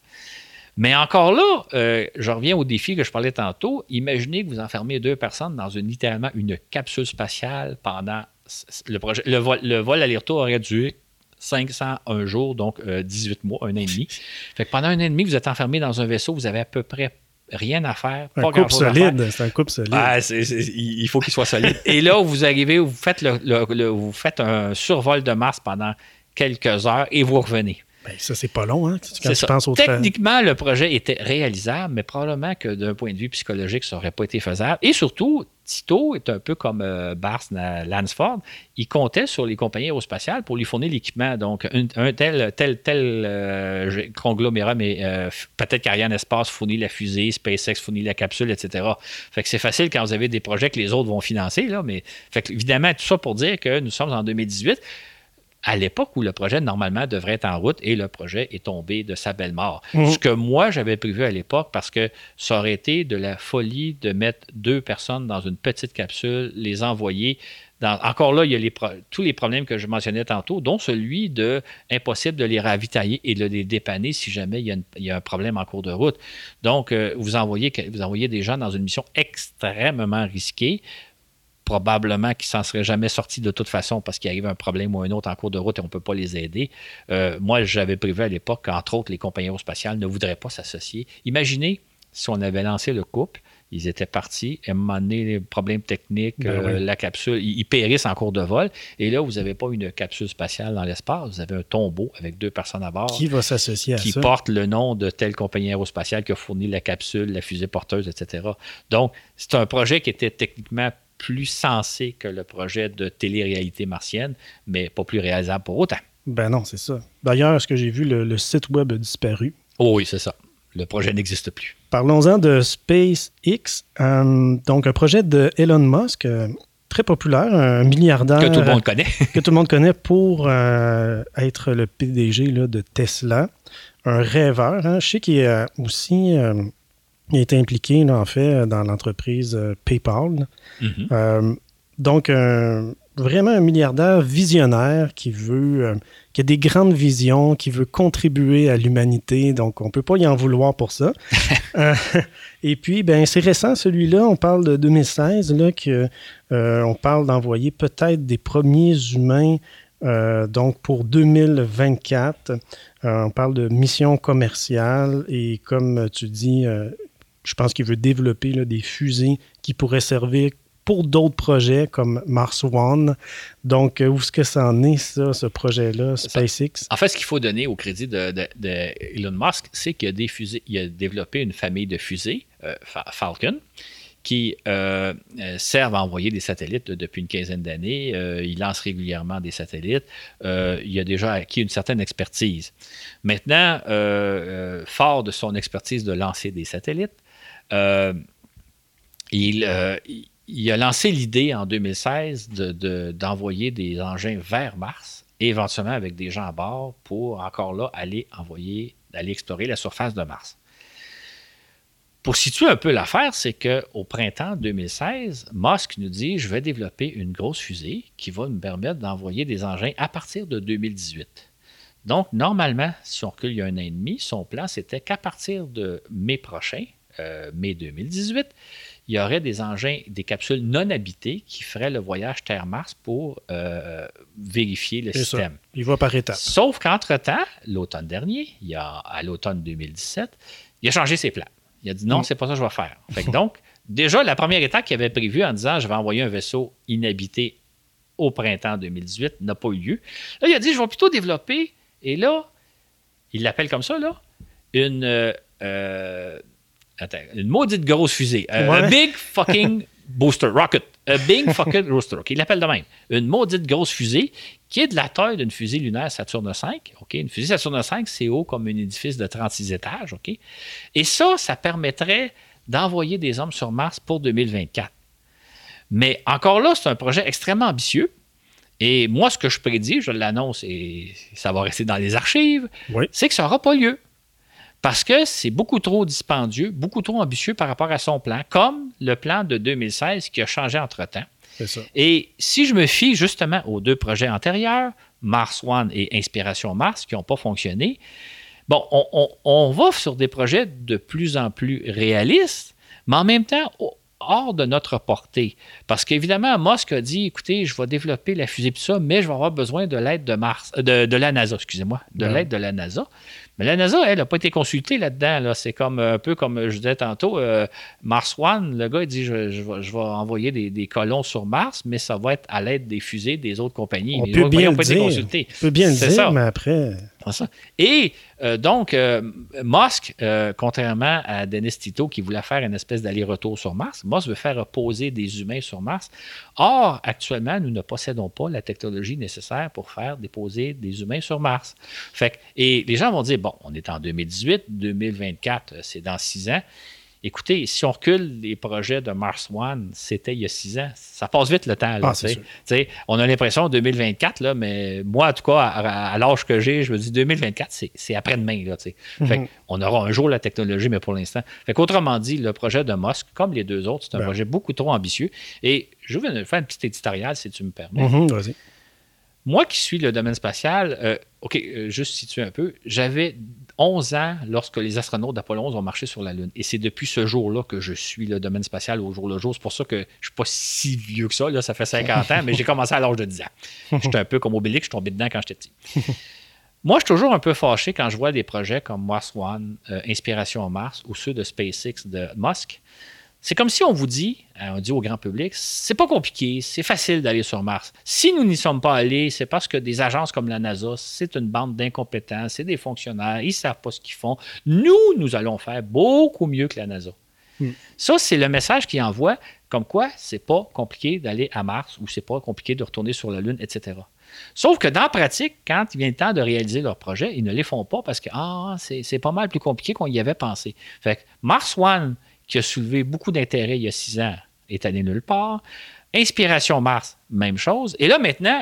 Mais encore là, euh, je reviens au défi que je parlais tantôt. Imaginez que vous enfermez deux personnes dans une, littéralement une capsule spatiale pendant le projet. Le vol, le vol aller-retour aurait duré 501 jours, donc euh, 18 mois, un an et demi. Fait que pendant un an et demi, vous êtes enfermé dans un vaisseau, vous avez à peu près rien à faire. Un pas couple solide, c'est un couple solide. Ah, il il faut qu'il soit solide. Et là, vous arrivez, vous faites, le, le- le- vous faites un survol de Mars pendant quelques heures et vous revenez. Ben, ça, c'est pas long, hein, quand C'est tu ça. penses au tra- Techniquement, le projet était réalisable, mais probablement que d'un point de vue psychologique, ça n'aurait pas été faisable. Et surtout, Tito est un peu comme euh, Bars Lansford. Il comptait sur les compagnies aérospatiales pour lui fournir l'équipement. Donc, un, un tel, tel, tel euh, conglomérat, mais euh, peut-être qu'Ariane Espace fournit la fusée, SpaceX fournit la capsule, etc. Fait que c'est facile quand vous avez des projets que les autres vont financer, là, mais fait que, évidemment, tout ça pour dire que nous sommes en 2018 à l'époque où le projet normalement devrait être en route et le projet est tombé de sa belle mort. Mhm. Ce que moi j'avais prévu à l'époque parce que ça aurait été de la folie de mettre deux personnes dans une petite capsule, les envoyer encore là, il y a les tous les problèmes que je mentionnais tantôt, dont celui de impossible de les ravitailler et de les dépanner si jamais il y a, un problème en cours de route. Donc, euh, vous, envoyez, vous envoyez des gens dans une mission extrêmement risquée probablement qu'ils s'en seraient jamais sortis de toute façon parce qu'il arrive un problème ou un autre en cours de route et on ne peut pas les aider. Euh, moi, j'avais prévu à l'époque qu'entre autres, les compagnies aérospatiales ne voudraient pas s'associer. Imaginez si on avait lancé le couple ils étaient partis. À un moment donné, les problèmes techniques, ben euh, la capsule, ils, périssent en cours de vol. Et là, vous n'avez pas une capsule spatiale dans l'espace, vous avez un tombeau avec deux personnes à bord. Qui va s'associer à qui ça? Qui porte le nom de telle compagnie aérospatiale qui a fourni la capsule, la fusée porteuse, etc. Donc, c'est un projet qui était techniquement plus sensé que le projet de télé-réalité martienne, mais pas plus réalisable pour autant. Ben non, c'est ça. D'ailleurs, ce que j'ai vu, le site web a disparu? Oh oui, c'est ça le projet n'existe plus. Parlons-en de SpaceX, euh, donc un projet de Elon Musk, euh, très populaire, un milliardaire. Que tout le monde connaît. que tout le monde connaît pour euh, être le PDG de Tesla. Un rêveur. Hein. Je sais qu'il a aussi il été impliqué, en fait, dans l'entreprise PayPal. Mm-hmm. donc, vraiment un milliardaire visionnaire qui veut, euh, qui a des grandes visions, qui veut contribuer à l'humanité. Donc, on ne peut pas y en vouloir pour ça. Euh, et puis, ben, c'est récent celui-là. On parle de 2016, là, que, euh, on parle d'envoyer peut-être des premiers humains. donc, pour 2024, on parle de mission commerciale et comme tu dis, je pense qu'il veut développer des fusées qui pourraient servir pour d'autres projets comme Mars One. Donc, euh, où est-ce que ça en est, ça, ce projet-là, SpaceX? En fait, ce qu'il faut donner au crédit de, Elon Musk, c'est qu'il a, des fusées, il a développé une famille de fusées, euh, Falcon, qui euh, servent à envoyer des satellites depuis une quinzaine d'années. il lance régulièrement des satellites. il a déjà acquis une certaine expertise. Maintenant, fort de son expertise de lancer des satellites, il, il a lancé l'idée en 2016 d'envoyer des engins vers Mars, éventuellement avec des gens à bord pour encore là aller envoyer, aller explorer la surface de Mars. Pour situer un peu l'affaire, c'est qu'au printemps 2016, Musk nous dit je vais développer une grosse fusée qui va me permettre d'envoyer des engins à partir de 2018. Donc, normalement, si on recule il y a un an et demi, son plan, c'était qu'à partir de mai prochain, euh, mai 2018, il y aurait des engins, des capsules non habitées qui feraient le voyage Terre-Mars pour euh, vérifier le système. Il va par étapes. Sauf qu'entre-temps, l'automne dernier, il y a, à l'automne 2017, il a changé ses plans. Il a dit non, mm. c'est pas ça que je vais faire. donc, déjà, la première étape qu'il avait prévue en disant je vais envoyer un vaisseau inhabité au printemps 2018 n'a pas eu lieu. Là, il a dit je vais plutôt développer, et là, il l'appelle comme ça, là, une. Euh, une maudite grosse fusée. Un euh, big fucking booster rocket. A big fucking booster. OK, il l'appelle de même. Une maudite grosse fusée qui est de la taille d'une fusée lunaire Saturne V. OK, une fusée Saturne V, c'est haut comme un édifice de 36 étages. OK, et ça, ça permettrait d'envoyer des hommes sur Mars pour 2024. Mais encore là, c'est un projet extrêmement ambitieux. Et moi, ce que je prédis, je l'annonce et ça va rester dans les archives, c'est que ça n'aura pas lieu parce que c'est beaucoup trop dispendieux, beaucoup trop ambitieux par rapport à son plan, comme le plan de 2016 qui a changé entre-temps. Et si je me fie justement aux deux projets antérieurs, Mars One et Inspiration Mars, qui n'ont pas fonctionné, bon, on, va sur des projets de plus en plus réalistes, mais en même temps hors de notre portée. Parce qu'évidemment, Musk a dit, écoutez, je vais développer la fusée ça, mais je vais avoir besoin de l'aide de Mars, de, de la NASA, excusez-moi, de l'aide de la NASA. Mais la NASA, elle, n'a pas été consultée là-dedans. Là. C'est comme un peu comme je disais tantôt, euh, Mars One, le gars, il dit je, vais, envoyer des, colons sur Mars, mais ça va être à l'aide des fusées des autres compagnies. On peut bien pas été consultés. On peut bien le dire, mais après. Et euh, donc, euh, Musk, contrairement à Dennis Tito qui voulait faire une espèce d'aller-retour sur Mars, Musk veut faire poser des humains sur Mars. Or, actuellement, nous ne possédons pas la technologie nécessaire pour faire déposer des humains sur Mars. Fait et les gens vont dire bon, on est en 2018, 2024, euh, c'est dans six ans. Écoutez, si on recule les projets de Mars One, c'était il y a six ans. Ça passe vite le temps. Là, ah, on a l'impression 2024, là, mais moi, en tout cas, à, l'âge que j'ai, je me dis 2024, c'est après-demain. Là, mhm. On aura un jour la technologie, mais pour l'instant. Autrement dit, le projet de Musk, comme les deux autres, c'est un ben. projet beaucoup trop ambitieux. Et je vais faire un petit éditorial, si tu me permets. Mhm, vas-y. Moi qui suis le domaine spatial, euh, OK, euh, juste situer un peu, j'avais 11 ans lorsque les astronautes d'Apollo 11 ont marché sur la Lune. Et c'est depuis ce jour-là que je suis le domaine spatial au jour le jour. C'est pour ça que je ne suis pas si vieux que ça. Là, ça fait 50 ans, mais j'ai commencé à l'âge de 10 ans. J'étais un peu comme Obélix, je suis tombé dedans quand j'étais petit. Moi, je suis toujours un peu fâché quand je vois des projets comme Mars One, euh, Inspiration Mars ou ceux de SpaceX de Musk. C'est comme si on vous dit, euh, on dit au grand public, c'est pas compliqué, c'est facile d'aller sur Mars. Si nous n'y sommes pas allés, c'est parce que des agences comme la NASA, c'est une bande d'incompétents, c'est des fonctionnaires, ils savent pas ce qu'ils font. Nous, nous allons faire beaucoup mieux que la NASA. Hmm. Ça, c'est le message qu'ils envoient, comme quoi c'est pas compliqué d'aller à Mars ou c'est pas compliqué de retourner sur la Lune, etc. Sauf que dans la pratique, quand il vient le temps de réaliser leur projet, ils ne les font pas parce que ah, c'est pas mal plus compliqué qu'on y avait pensé. Fait que Mars One, qui a soulevé beaucoup d'intérêt il y a six ans, est allé nulle part. Inspiration Mars, même chose. Et là, maintenant,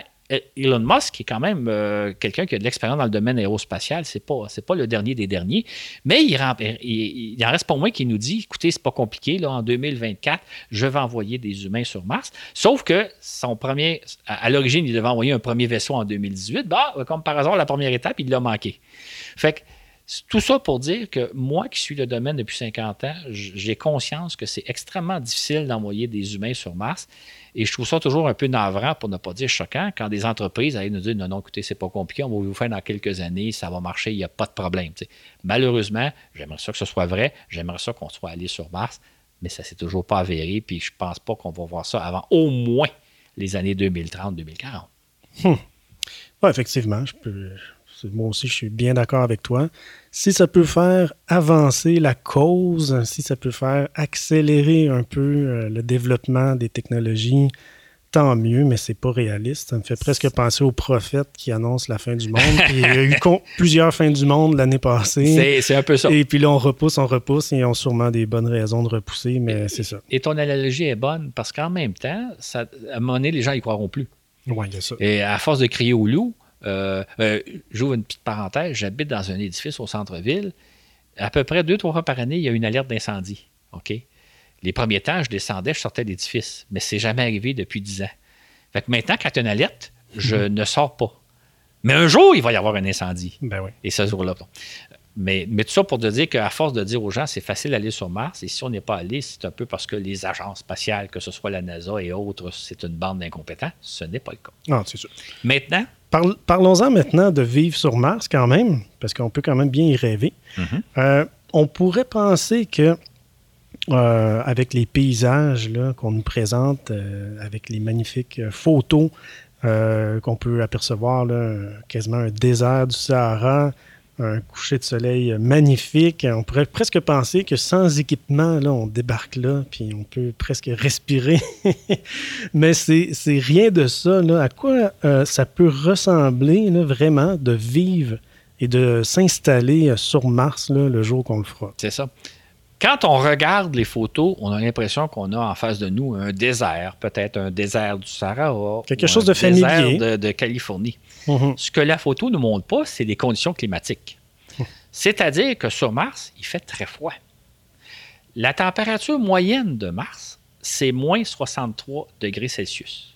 Elon Musk, qui est quand même euh, quelqu'un qui a de l'expérience dans le domaine aérospatial, c'est pas, pas le dernier des derniers, mais il, en reste pas moins qui nous dit écoutez, c'est pas compliqué, là, en 2024, je vais envoyer des humains sur Mars. Sauf que son premier, à, l'origine, il devait envoyer un premier vaisseau en 2018. Bah, comme par hasard, la première étape, il l'a manqué. Fait que tout ça pour dire que moi qui suis le domaine depuis 50 ans, j'ai conscience que c'est extrêmement difficile d'envoyer des humains sur Mars. Et je trouve ça toujours un peu navrant, pour ne pas dire choquant, quand des entreprises allaient nous dire non, non, écoutez, c'est pas compliqué, on va vous faire dans quelques années, ça va marcher, il n'y a pas de problème. Malheureusement, j'aimerais ça que ce soit vrai, j'aimerais ça qu'on soit allé sur Mars, mais ça ne s'est toujours pas avéré, puis je ne pense pas qu'on va voir ça avant au moins les années 2030-2040. Hum. effectivement, je peux, moi aussi, je suis bien d'accord avec toi. Si ça peut faire avancer la cause, si ça peut faire accélérer un peu euh, le développement des technologies, tant mieux, mais c'est pas réaliste. Ça me fait presque penser aux prophètes qui annoncent la fin du monde. il y a eu plusieurs fins du monde l'année passée. C'est un peu ça. Et puis là, on repousse, on repousse, et ils ont sûrement des bonnes raisons de repousser, mais c'est ça. Et ton analogie est bonne parce qu'en même temps, ça, à un moment donné, les gens y croiront plus. Oui, il y a ça. Et à force de crier au loup, euh, euh, j'ouvre une petite parenthèse, j'habite dans un édifice au centre-ville. À peu près deux, trois fois par année, il y a une alerte d'incendie. OK? Les premiers temps, je descendais, je sortais de l'édifice, mais c'est jamais arrivé depuis dix ans. Fait que maintenant, quand il y a une alerte, je mhm. ne sors pas. Mais un jour, il va y avoir un incendie. Ben oui. Et ce jour-là. Mais, mais, tout ça pour te dire qu'à force de dire aux gens, c'est facile d'aller sur Mars, et si on n'est pas allé, c'est un peu parce que les agences spatiales, que ce soit la NASA et autres, c'est une bande d'incompétents. Ce n'est pas le cas. Non, c'est sûr. Maintenant, Parlons-en maintenant de vivre sur Mars quand même, parce qu'on peut quand même bien y rêver. Mhm. Euh, on pourrait penser que euh, avec les paysages qu'on nous présente, euh, avec les magnifiques photos qu'on peut apercevoir, quasiment un désert du Sahara, un coucher de soleil magnifique. On pourrait presque penser que sans équipement, là, on débarque là, puis on peut presque respirer. Mais c'est rien de ça. Là. À quoi euh, ça peut ressembler vraiment de vivre et de s'installer sur Mars le jour qu'on le fera? C'est ça. Quand on regarde les photos, on a l'impression qu'on a en face de nous un désert, peut-être un désert du Sahara. Quelque chose de familier. Désert de, Californie. Mhm. Ce que la photo ne nous montre pas, c'est les conditions climatiques. C'est-à-dire que sur Mars, il fait très froid. La température moyenne de Mars, c'est moins 63 degrés Celsius.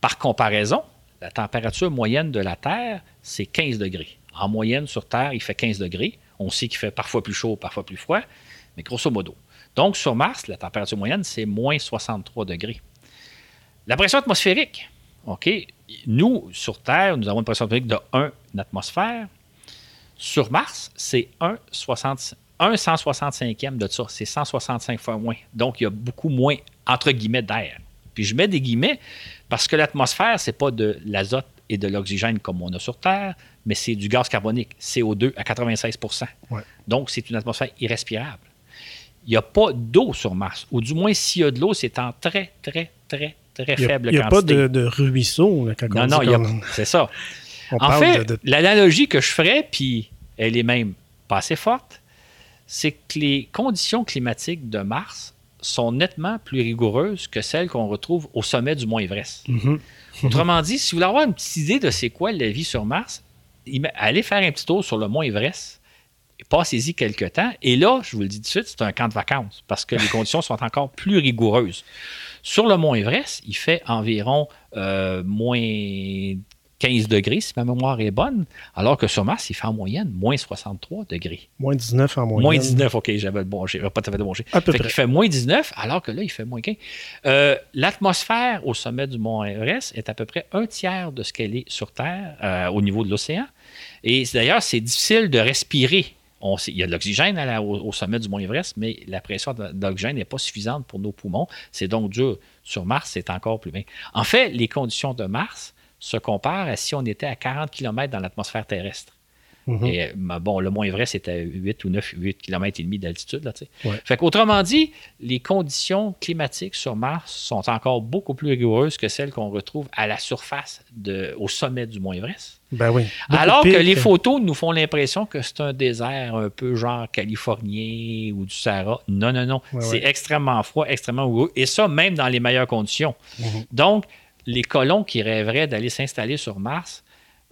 Par comparaison, la température moyenne de la Terre, c'est 15 degrés. En moyenne, sur Terre, il fait 15 degrés. On sait qu'il fait parfois plus chaud, parfois plus froid mais grosso modo. Donc, sur Mars, la température moyenne, c'est moins 63 degrés. La pression atmosphérique, OK, nous, sur Terre, nous avons une pression atmosphérique de 1 atmosphère. Sur Mars, c'est 1, 165e de ça. C'est 165 fois moins. Donc, il y a beaucoup moins, entre guillemets, d'air. Puis je mets des guillemets parce que l'atmosphère, ce n'est pas de l'azote et de l'oxygène comme on a sur Terre, mais c'est du gaz carbonique, CO2 à 96% Donc, c'est une atmosphère irrespirable il n'y a pas d'eau sur Mars. Ou du moins, s'il y a de l'eau, c'est en très, très, très, très faible quantité. Il n'y a pas de, ruisseau. Là, non, non, c'est ça. en fait, l'analogie que je ferais, puis elle est même pas assez forte, c'est que les conditions climatiques de Mars sont nettement plus rigoureuses que celles qu'on retrouve au sommet du Mont Everest. Mhm. Autrement dit, si vous voulez avoir une petite idée de c'est quoi la vie sur Mars, allez faire un petit tour sur le Mont Everest. Passez-y quelques temps. Et là, je vous le dis tout de suite, c'est un camp de vacances parce que les conditions sont encore plus rigoureuses. Sur le Mont Everest, il fait environ euh, moins 15 degrés, si ma mémoire est bonne, alors que sur Mars, il fait en moyenne moins 63 degrés. Moins 19 en moyenne. Moins 19, OK, j'avais le bon pas tout à fait le bon. À peu Fait près. qu'il fait moins 19, alors que là, il fait moins 15. Euh, L'atmosphère au sommet du mont Everest est à peu près un tiers de ce qu'elle est sur Terre euh, au niveau de l'océan. Et d'ailleurs, c'est difficile de respirer. Il y a de l'oxygène au, sommet du mont Everest, mais la pression d'oxygène n'est pas suffisante pour nos poumons. C'est donc dur. Sur Mars, c'est encore plus bien. En fait, les conditions de Mars se comparent à si on était à 40 km dans l'atmosphère terrestre. Mhm. Et, euh, bon, le Mont Everest est à 8 ou 9, 8 km et demi d'altitude. Là, tu sais. Ouais. Fait qu'autrement dit, les conditions climatiques sur Mars sont encore beaucoup plus rigoureuses que celles qu'on retrouve à la surface, de, au sommet du Mont Everest. Ben oui. Alors que les photos nous font l'impression que c'est un désert un peu genre californien ou du Sahara. Non, non, non. Ouais, c'est ouais. extrêmement froid, extrêmement rigoureux. Et ça, même dans les meilleures conditions. Mhm. Donc, les colons qui rêveraient d'aller s'installer sur Mars,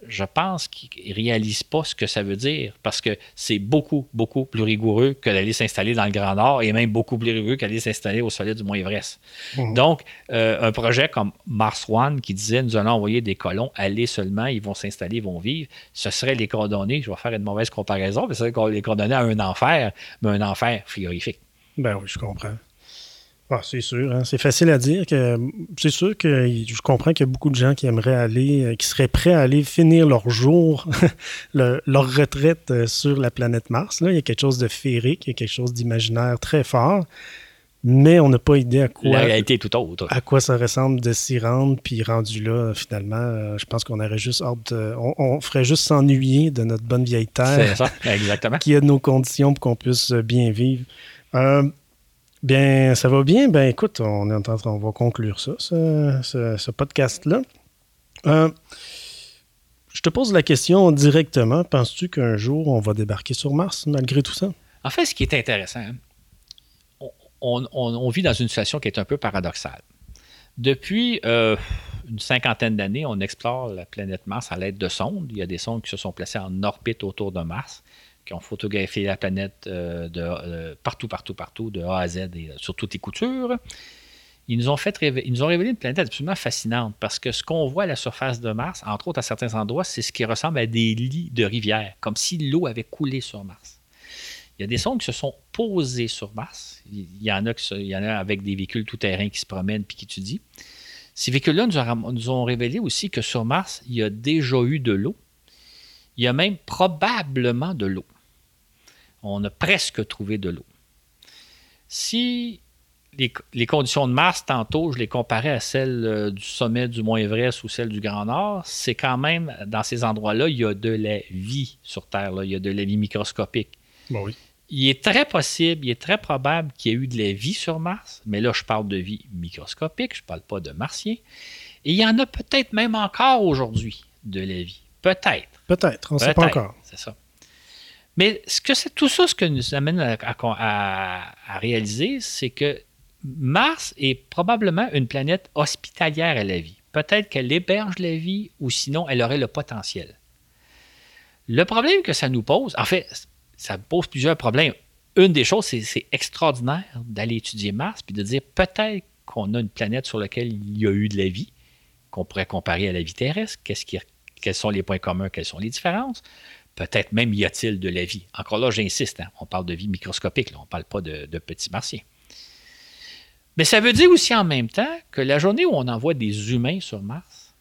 je pense qu'ils ne réalisent pas ce que ça veut dire parce que c'est beaucoup, beaucoup plus rigoureux que d'aller s'installer dans le Grand Nord et même beaucoup plus rigoureux qu'aller s'installer au sommet du Mont Everest. Mhm. Donc, euh, un projet comme Mars One qui disait nous allons envoyer des colons, aller seulement, ils vont s'installer, ils vont vivre, ce serait les condamner, je vais faire une mauvaise comparaison, mais ce serait les condamner à un enfer, mais un enfer frigorifique. Ben oui, je comprends. Ah, c'est sûr, hein. c'est facile à dire que c'est sûr que je comprends qu'il y a beaucoup de gens qui aimeraient aller, euh, qui seraient prêts à aller finir leur jour, le- leur retraite euh, sur la planète Mars. Là. Il y a quelque chose de féerique, il y a quelque chose d'imaginaire très fort, mais on n'a pas idée à quoi, La réalité est tout autre. à quoi ça ressemble de s'y rendre, puis rendu là, finalement, euh, je pense qu'on aurait juste hâte, de- on, on ferait juste s'ennuyer de notre bonne vieille Terre C'est ça, exactement. qui a nos conditions pour qu'on puisse bien vivre. Euh, bien, ça va bien. Ben, écoute, on, est en train- on va conclure ça, ce, podcast-là. Euh, je te pose la question directement. Penses-tu qu'un jour, on va débarquer sur Mars, malgré tout ça? En fait, ce qui est intéressant, on vit dans une situation qui est un peu paradoxale. Depuis euh, une cinquantaine d'années, on explore la planète Mars à l'aide de sondes. Il y a des sondes qui se sont placées en orbite autour de Mars, qui ont photographié la planète euh, de, euh, partout, partout, partout, de A à Z et euh, sur toutes les coutures. Ils nous, ont fait ils nous ont révélé une planète absolument fascinante parce que ce qu'on voit à la surface de Mars, entre autres à certains endroits, c'est ce qui ressemble à des lits de rivière, comme si l'eau avait coulé sur Mars. Il y a des sondes qui se sont posées sur Mars. Il y en a, qui y en a avec des véhicules tout-terrain qui se promènent puis qui étudient. Ces véhicules-là nous ont révélé aussi que sur Mars, il y a déjà eu de l'eau. Il y a même probablement de l'eau. On a presque trouvé de l'eau. Si les, les conditions de Mars, tantôt, je les comparais à celles euh, du sommet du Mont Everest ou celles du Grand Nord, c'est quand même, dans ces endroits-là, il y a de la vie sur Terre. là. Il y a de la vie microscopique Bon, oui. il est très possible, il est très probable qu'il y ait eu de la vie sur Mars, mais là, je parle de vie microscopique, je ne parle pas de martiens. Et il y en a peut-être même encore aujourd'hui de la vie. Peut-être. Peut-être, on ne sait pas encore. C'est ça. Mais ce que c'est tout ça, ce que nous amène à, réaliser, c'est que Mars est probablement une planète hospitalière à la vie. Peut-être qu'elle héberge la vie ou sinon elle aurait le potentiel. Le problème que ça nous pose, en fait, ça pose plusieurs problèmes. Une des choses, c'est c'est extraordinaire d'aller étudier Mars puis de dire peut-être qu'on a une planète sur laquelle il y a eu de la vie, qu'on pourrait comparer à la vie terrestre. Quels sont les points communs, quelles sont les différences? Peut-être même y a-t-il de la vie. Encore là, j'insiste, hein, on parle de vie microscopique, là, on ne parle pas de, de petits martiens. Mais ça veut dire aussi en même temps que la journée où on envoie des humains sur Mars,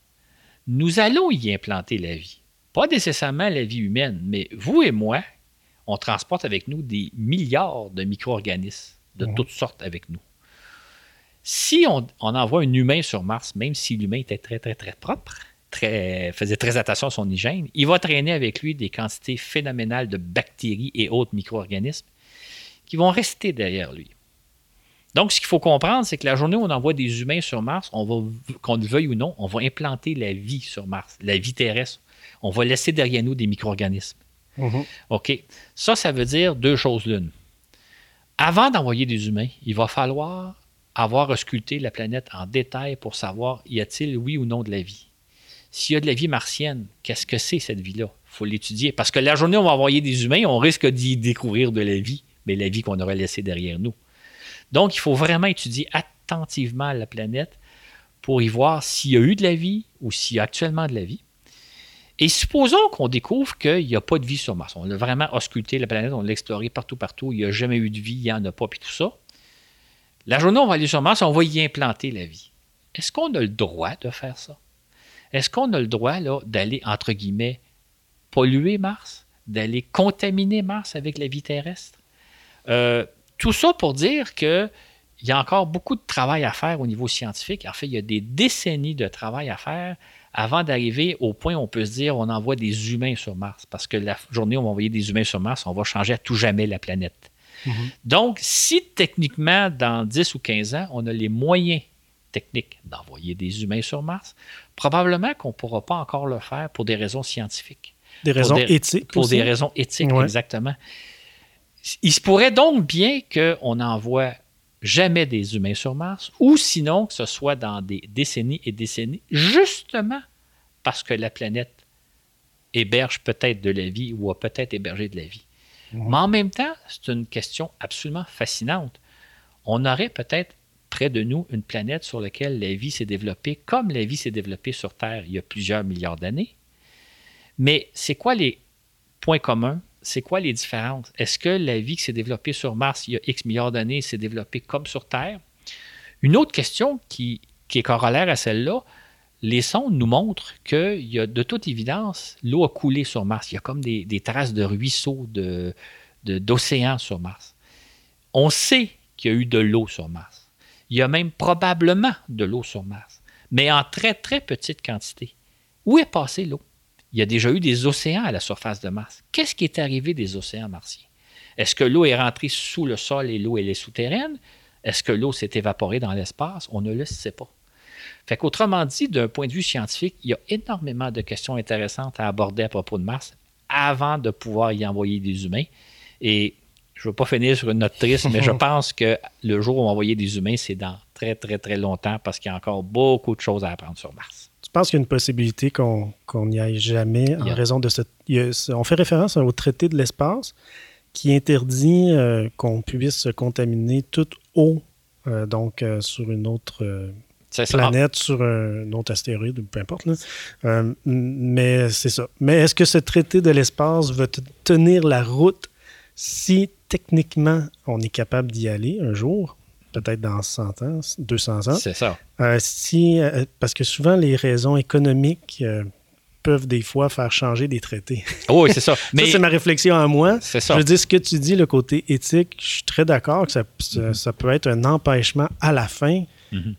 nous allons y implanter la vie. Pas nécessairement la vie humaine, mais vous et moi, on transporte avec nous des milliards de micro-organismes de Mhm. toutes sortes avec nous. Si on, on envoie un humain sur Mars, même si l'humain était très, très, très propre, très, faisait très attention à son hygiène, il va traîner avec lui des quantités phénoménales de bactéries et autres micro-organismes qui vont rester derrière lui. Donc, ce qu'il faut comprendre, c'est que la journée où on envoie des humains sur Mars, on va, qu'on le veuille ou non, on va implanter la vie sur Mars, la vie terrestre. On va laisser derrière nous des micro-organismes. Mhm. OK? Ça, ça veut dire deux choses l'une. Avant d'envoyer des humains, il va falloir avoir ausculté la planète en détail pour savoir y a-t-il oui ou non de la vie. S'il y a de la vie martienne, qu'est-ce que c'est cette vie-là? Faut l'étudier. Parce que la journée on va envoyer des humains, on risque d'y découvrir de la vie, mais la vie qu'on aurait laissée derrière nous. Donc, il faut vraiment étudier attentivement la planète pour y voir s'il y a eu de la vie ou s'il y a actuellement de la vie. Et supposons qu'on découvre qu'il n'y a pas de vie sur Mars. On a vraiment ausculté la planète, on l'a exploré partout, partout. Il n'y a jamais eu de vie, il n'y en a pas, puis tout ça. La journée on va aller sur Mars, on va y implanter la vie. Est-ce qu'on a le droit de faire ça? Est-ce qu'on a le droit d'aller, entre guillemets, polluer Mars, d'aller contaminer Mars avec la vie terrestre? Euh, tout ça pour dire qu'il y a encore beaucoup de travail à faire au niveau scientifique. En fait, il y a des décennies de travail à faire avant d'arriver au point où on peut se dire on envoie des humains sur Mars. Parce que la journée où on va envoyer des humains sur Mars, on va changer à tout jamais la planète. Mhm. Donc, si techniquement, dans 10 ou 15 ans, on a les moyens techniques d'envoyer des humains sur Mars, probablement qu'on ne pourra pas encore le faire pour des raisons scientifiques. Des raisons éthiques. Pour des raisons éthiques, exactement. Il se pourrait donc bien qu'on n'envoie jamais des humains sur Mars, ou sinon que ce soit dans des décennies et décennies, justement parce que la planète héberge peut-être de la vie ou a peut-être hébergé de la vie. Mais en même temps, c'est une question absolument fascinante. On aurait peut-être près de nous une planète sur laquelle la vie s'est développée comme la vie s'est développée sur Terre il y a plusieurs milliards d'années. Mais c'est quoi les points communs? C'est quoi les différences? Est-ce que la vie qui s'est développée sur Mars il y a X milliards d'années s'est développée comme sur Terre? Une autre question qui, est corollaire à celle-là, les sondes nous montrent qu'il y a de toute évidence, l'eau a coulé sur Mars. Il y a comme des, traces de ruisseaux, d'océans sur Mars. On sait qu'il y a eu de l'eau sur Mars. Il y a même probablement de l'eau sur Mars, mais en très, très petite quantité. Où est passée l'eau? Il y a déjà eu des océans à la surface de Mars. Qu'est-ce qui est arrivé des océans martiens? Est-ce que l'eau est rentrée sous le sol et l'eau est souterraine? Est-ce que l'eau s'est évaporée dans l'espace? On ne le sait pas. Fait qu'autrement dit, d'un point de vue scientifique, il y a énormément de questions intéressantes à aborder à propos de Mars avant de pouvoir y envoyer des humains. Et je ne veux pas finir sur une note triste, mais je pense que le jour où on va envoyer des humains, c'est dans très, très, très longtemps parce qu'il y a encore beaucoup de choses à apprendre sur Mars. Tu penses qu'il y a une possibilité qu'on n'y aille jamais en raison de cette. on fait référence au traité de l'espace qui interdit euh, qu'on puisse se contaminer toute eau, euh, donc euh, sur une autre planète, sur un autre astéroïde, peu importe. mais c'est ça. Mais est-ce que ce traité de l'espace va tenir la route si techniquement on est capable d'y aller un jour, peut-être dans 100 ans, 200 ans. C'est ça. Euh, si, euh, parce que souvent, les raisons économiques euh, peuvent des fois faire changer des traités. Oh oui, c'est ça. Mais c'est ma réflexion à moi. C'est ça. Je veux dire, ce que tu dis, le côté éthique, je suis très d'accord que ça, ça, peut être un empêchement à la fin, mm-hmm.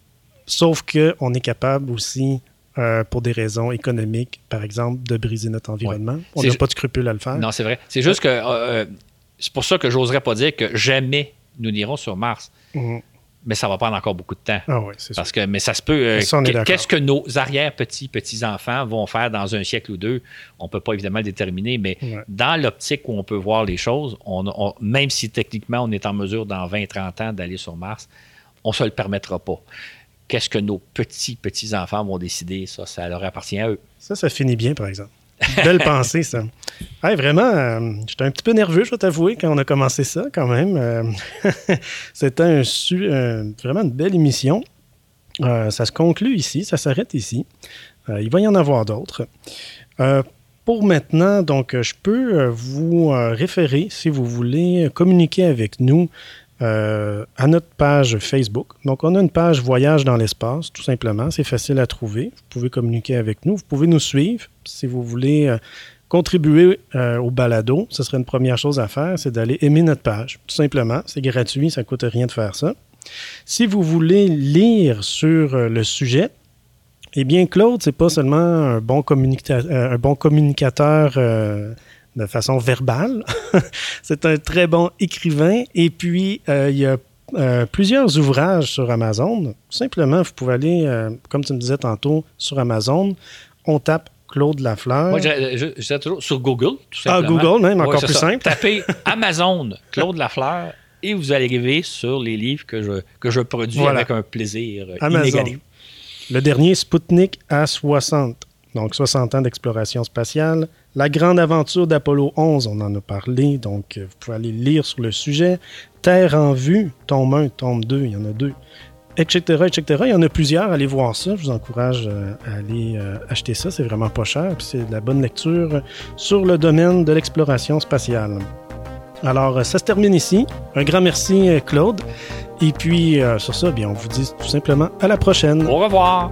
sauf qu'on est capable aussi pour des raisons économiques, par exemple, de briser notre environnement. On n'a pas de scrupule à le faire. Non, c'est vrai. C'est juste que c'est pour ça que j'oserais pas dire que jamais nous n'irons sur Mars. Mhm. Mais ça va prendre encore beaucoup de temps. Ah oui, c'est Parce que, mais ça se peut. Euh, qu'est-ce que nos arrière-petits, petits-enfants vont faire dans un siècle ou deux? On ne peut pas évidemment le déterminer, mais dans l'optique où on peut voir les choses, on, même si techniquement on est en mesure dans 20-30 ans d'aller sur Mars, on ne se le permettra pas. Qu'est-ce que nos petits, petits-enfants vont décider? Ça, ça leur appartient à eux. Ça, ça finit bien, par exemple. Belle pensée, ça. vraiment, euh, j'étais un petit peu nerveux, je dois t'avouer, quand on a commencé ça, quand même. Euh, c'était un, vraiment une belle émission. Euh, ça se conclut ici, ça s'arrête ici. il va y en avoir d'autres. pour maintenant, donc, je peux vous référer, si vous voulez communiquer avec nous, euh, à notre page Facebook. Donc, on a une page Voyage dans l'espace, tout simplement. C'est facile à trouver. Vous pouvez communiquer avec nous. Vous pouvez nous suivre si vous voulez euh, contribuer euh, au balado. Ce serait une première chose à faire, c'est d'aller aimer notre page. Tout simplement. C'est gratuit, ça ne coûte rien de faire ça. Si vous voulez lire sur le sujet, eh bien, Claude, c'est pas seulement un bon, un bon communicateur de façon verbale. c'est un très bon écrivain. Et puis, euh, il y a euh, plusieurs ouvrages sur Amazon. Simplement, vous pouvez aller, euh, comme tu me disais tantôt, sur Amazon. On tape Claude Lafleur. Moi, je, toujours sur Google, tout simplement. Ah, Google, même, encore plus simple. Tapez Amazon, Claude Lafleur, et vous allez arriver sur les livres que je, que je produis Voilà. avec un plaisir Amazon. inégalé. Le dernier, Sputnik A60. Donc, 60 ans d'exploration spatiale. La grande aventure d'Apollo 11, on en a parlé, donc euh, vous pouvez aller lire sur le sujet. Terre en vue, tome 1, tome 2, il y en a deux, etc., etc. Il y en a plusieurs, allez voir ça. Je vous encourage euh, à aller euh, acheter ça, c'est vraiment pas cher. puis C'est de la bonne lecture sur le domaine de l'exploration spatiale. Alors, ça se termine ici. Un grand merci, Claude. Et puis, sur ça, bien, on vous dit tout simplement à la prochaine. Au revoir!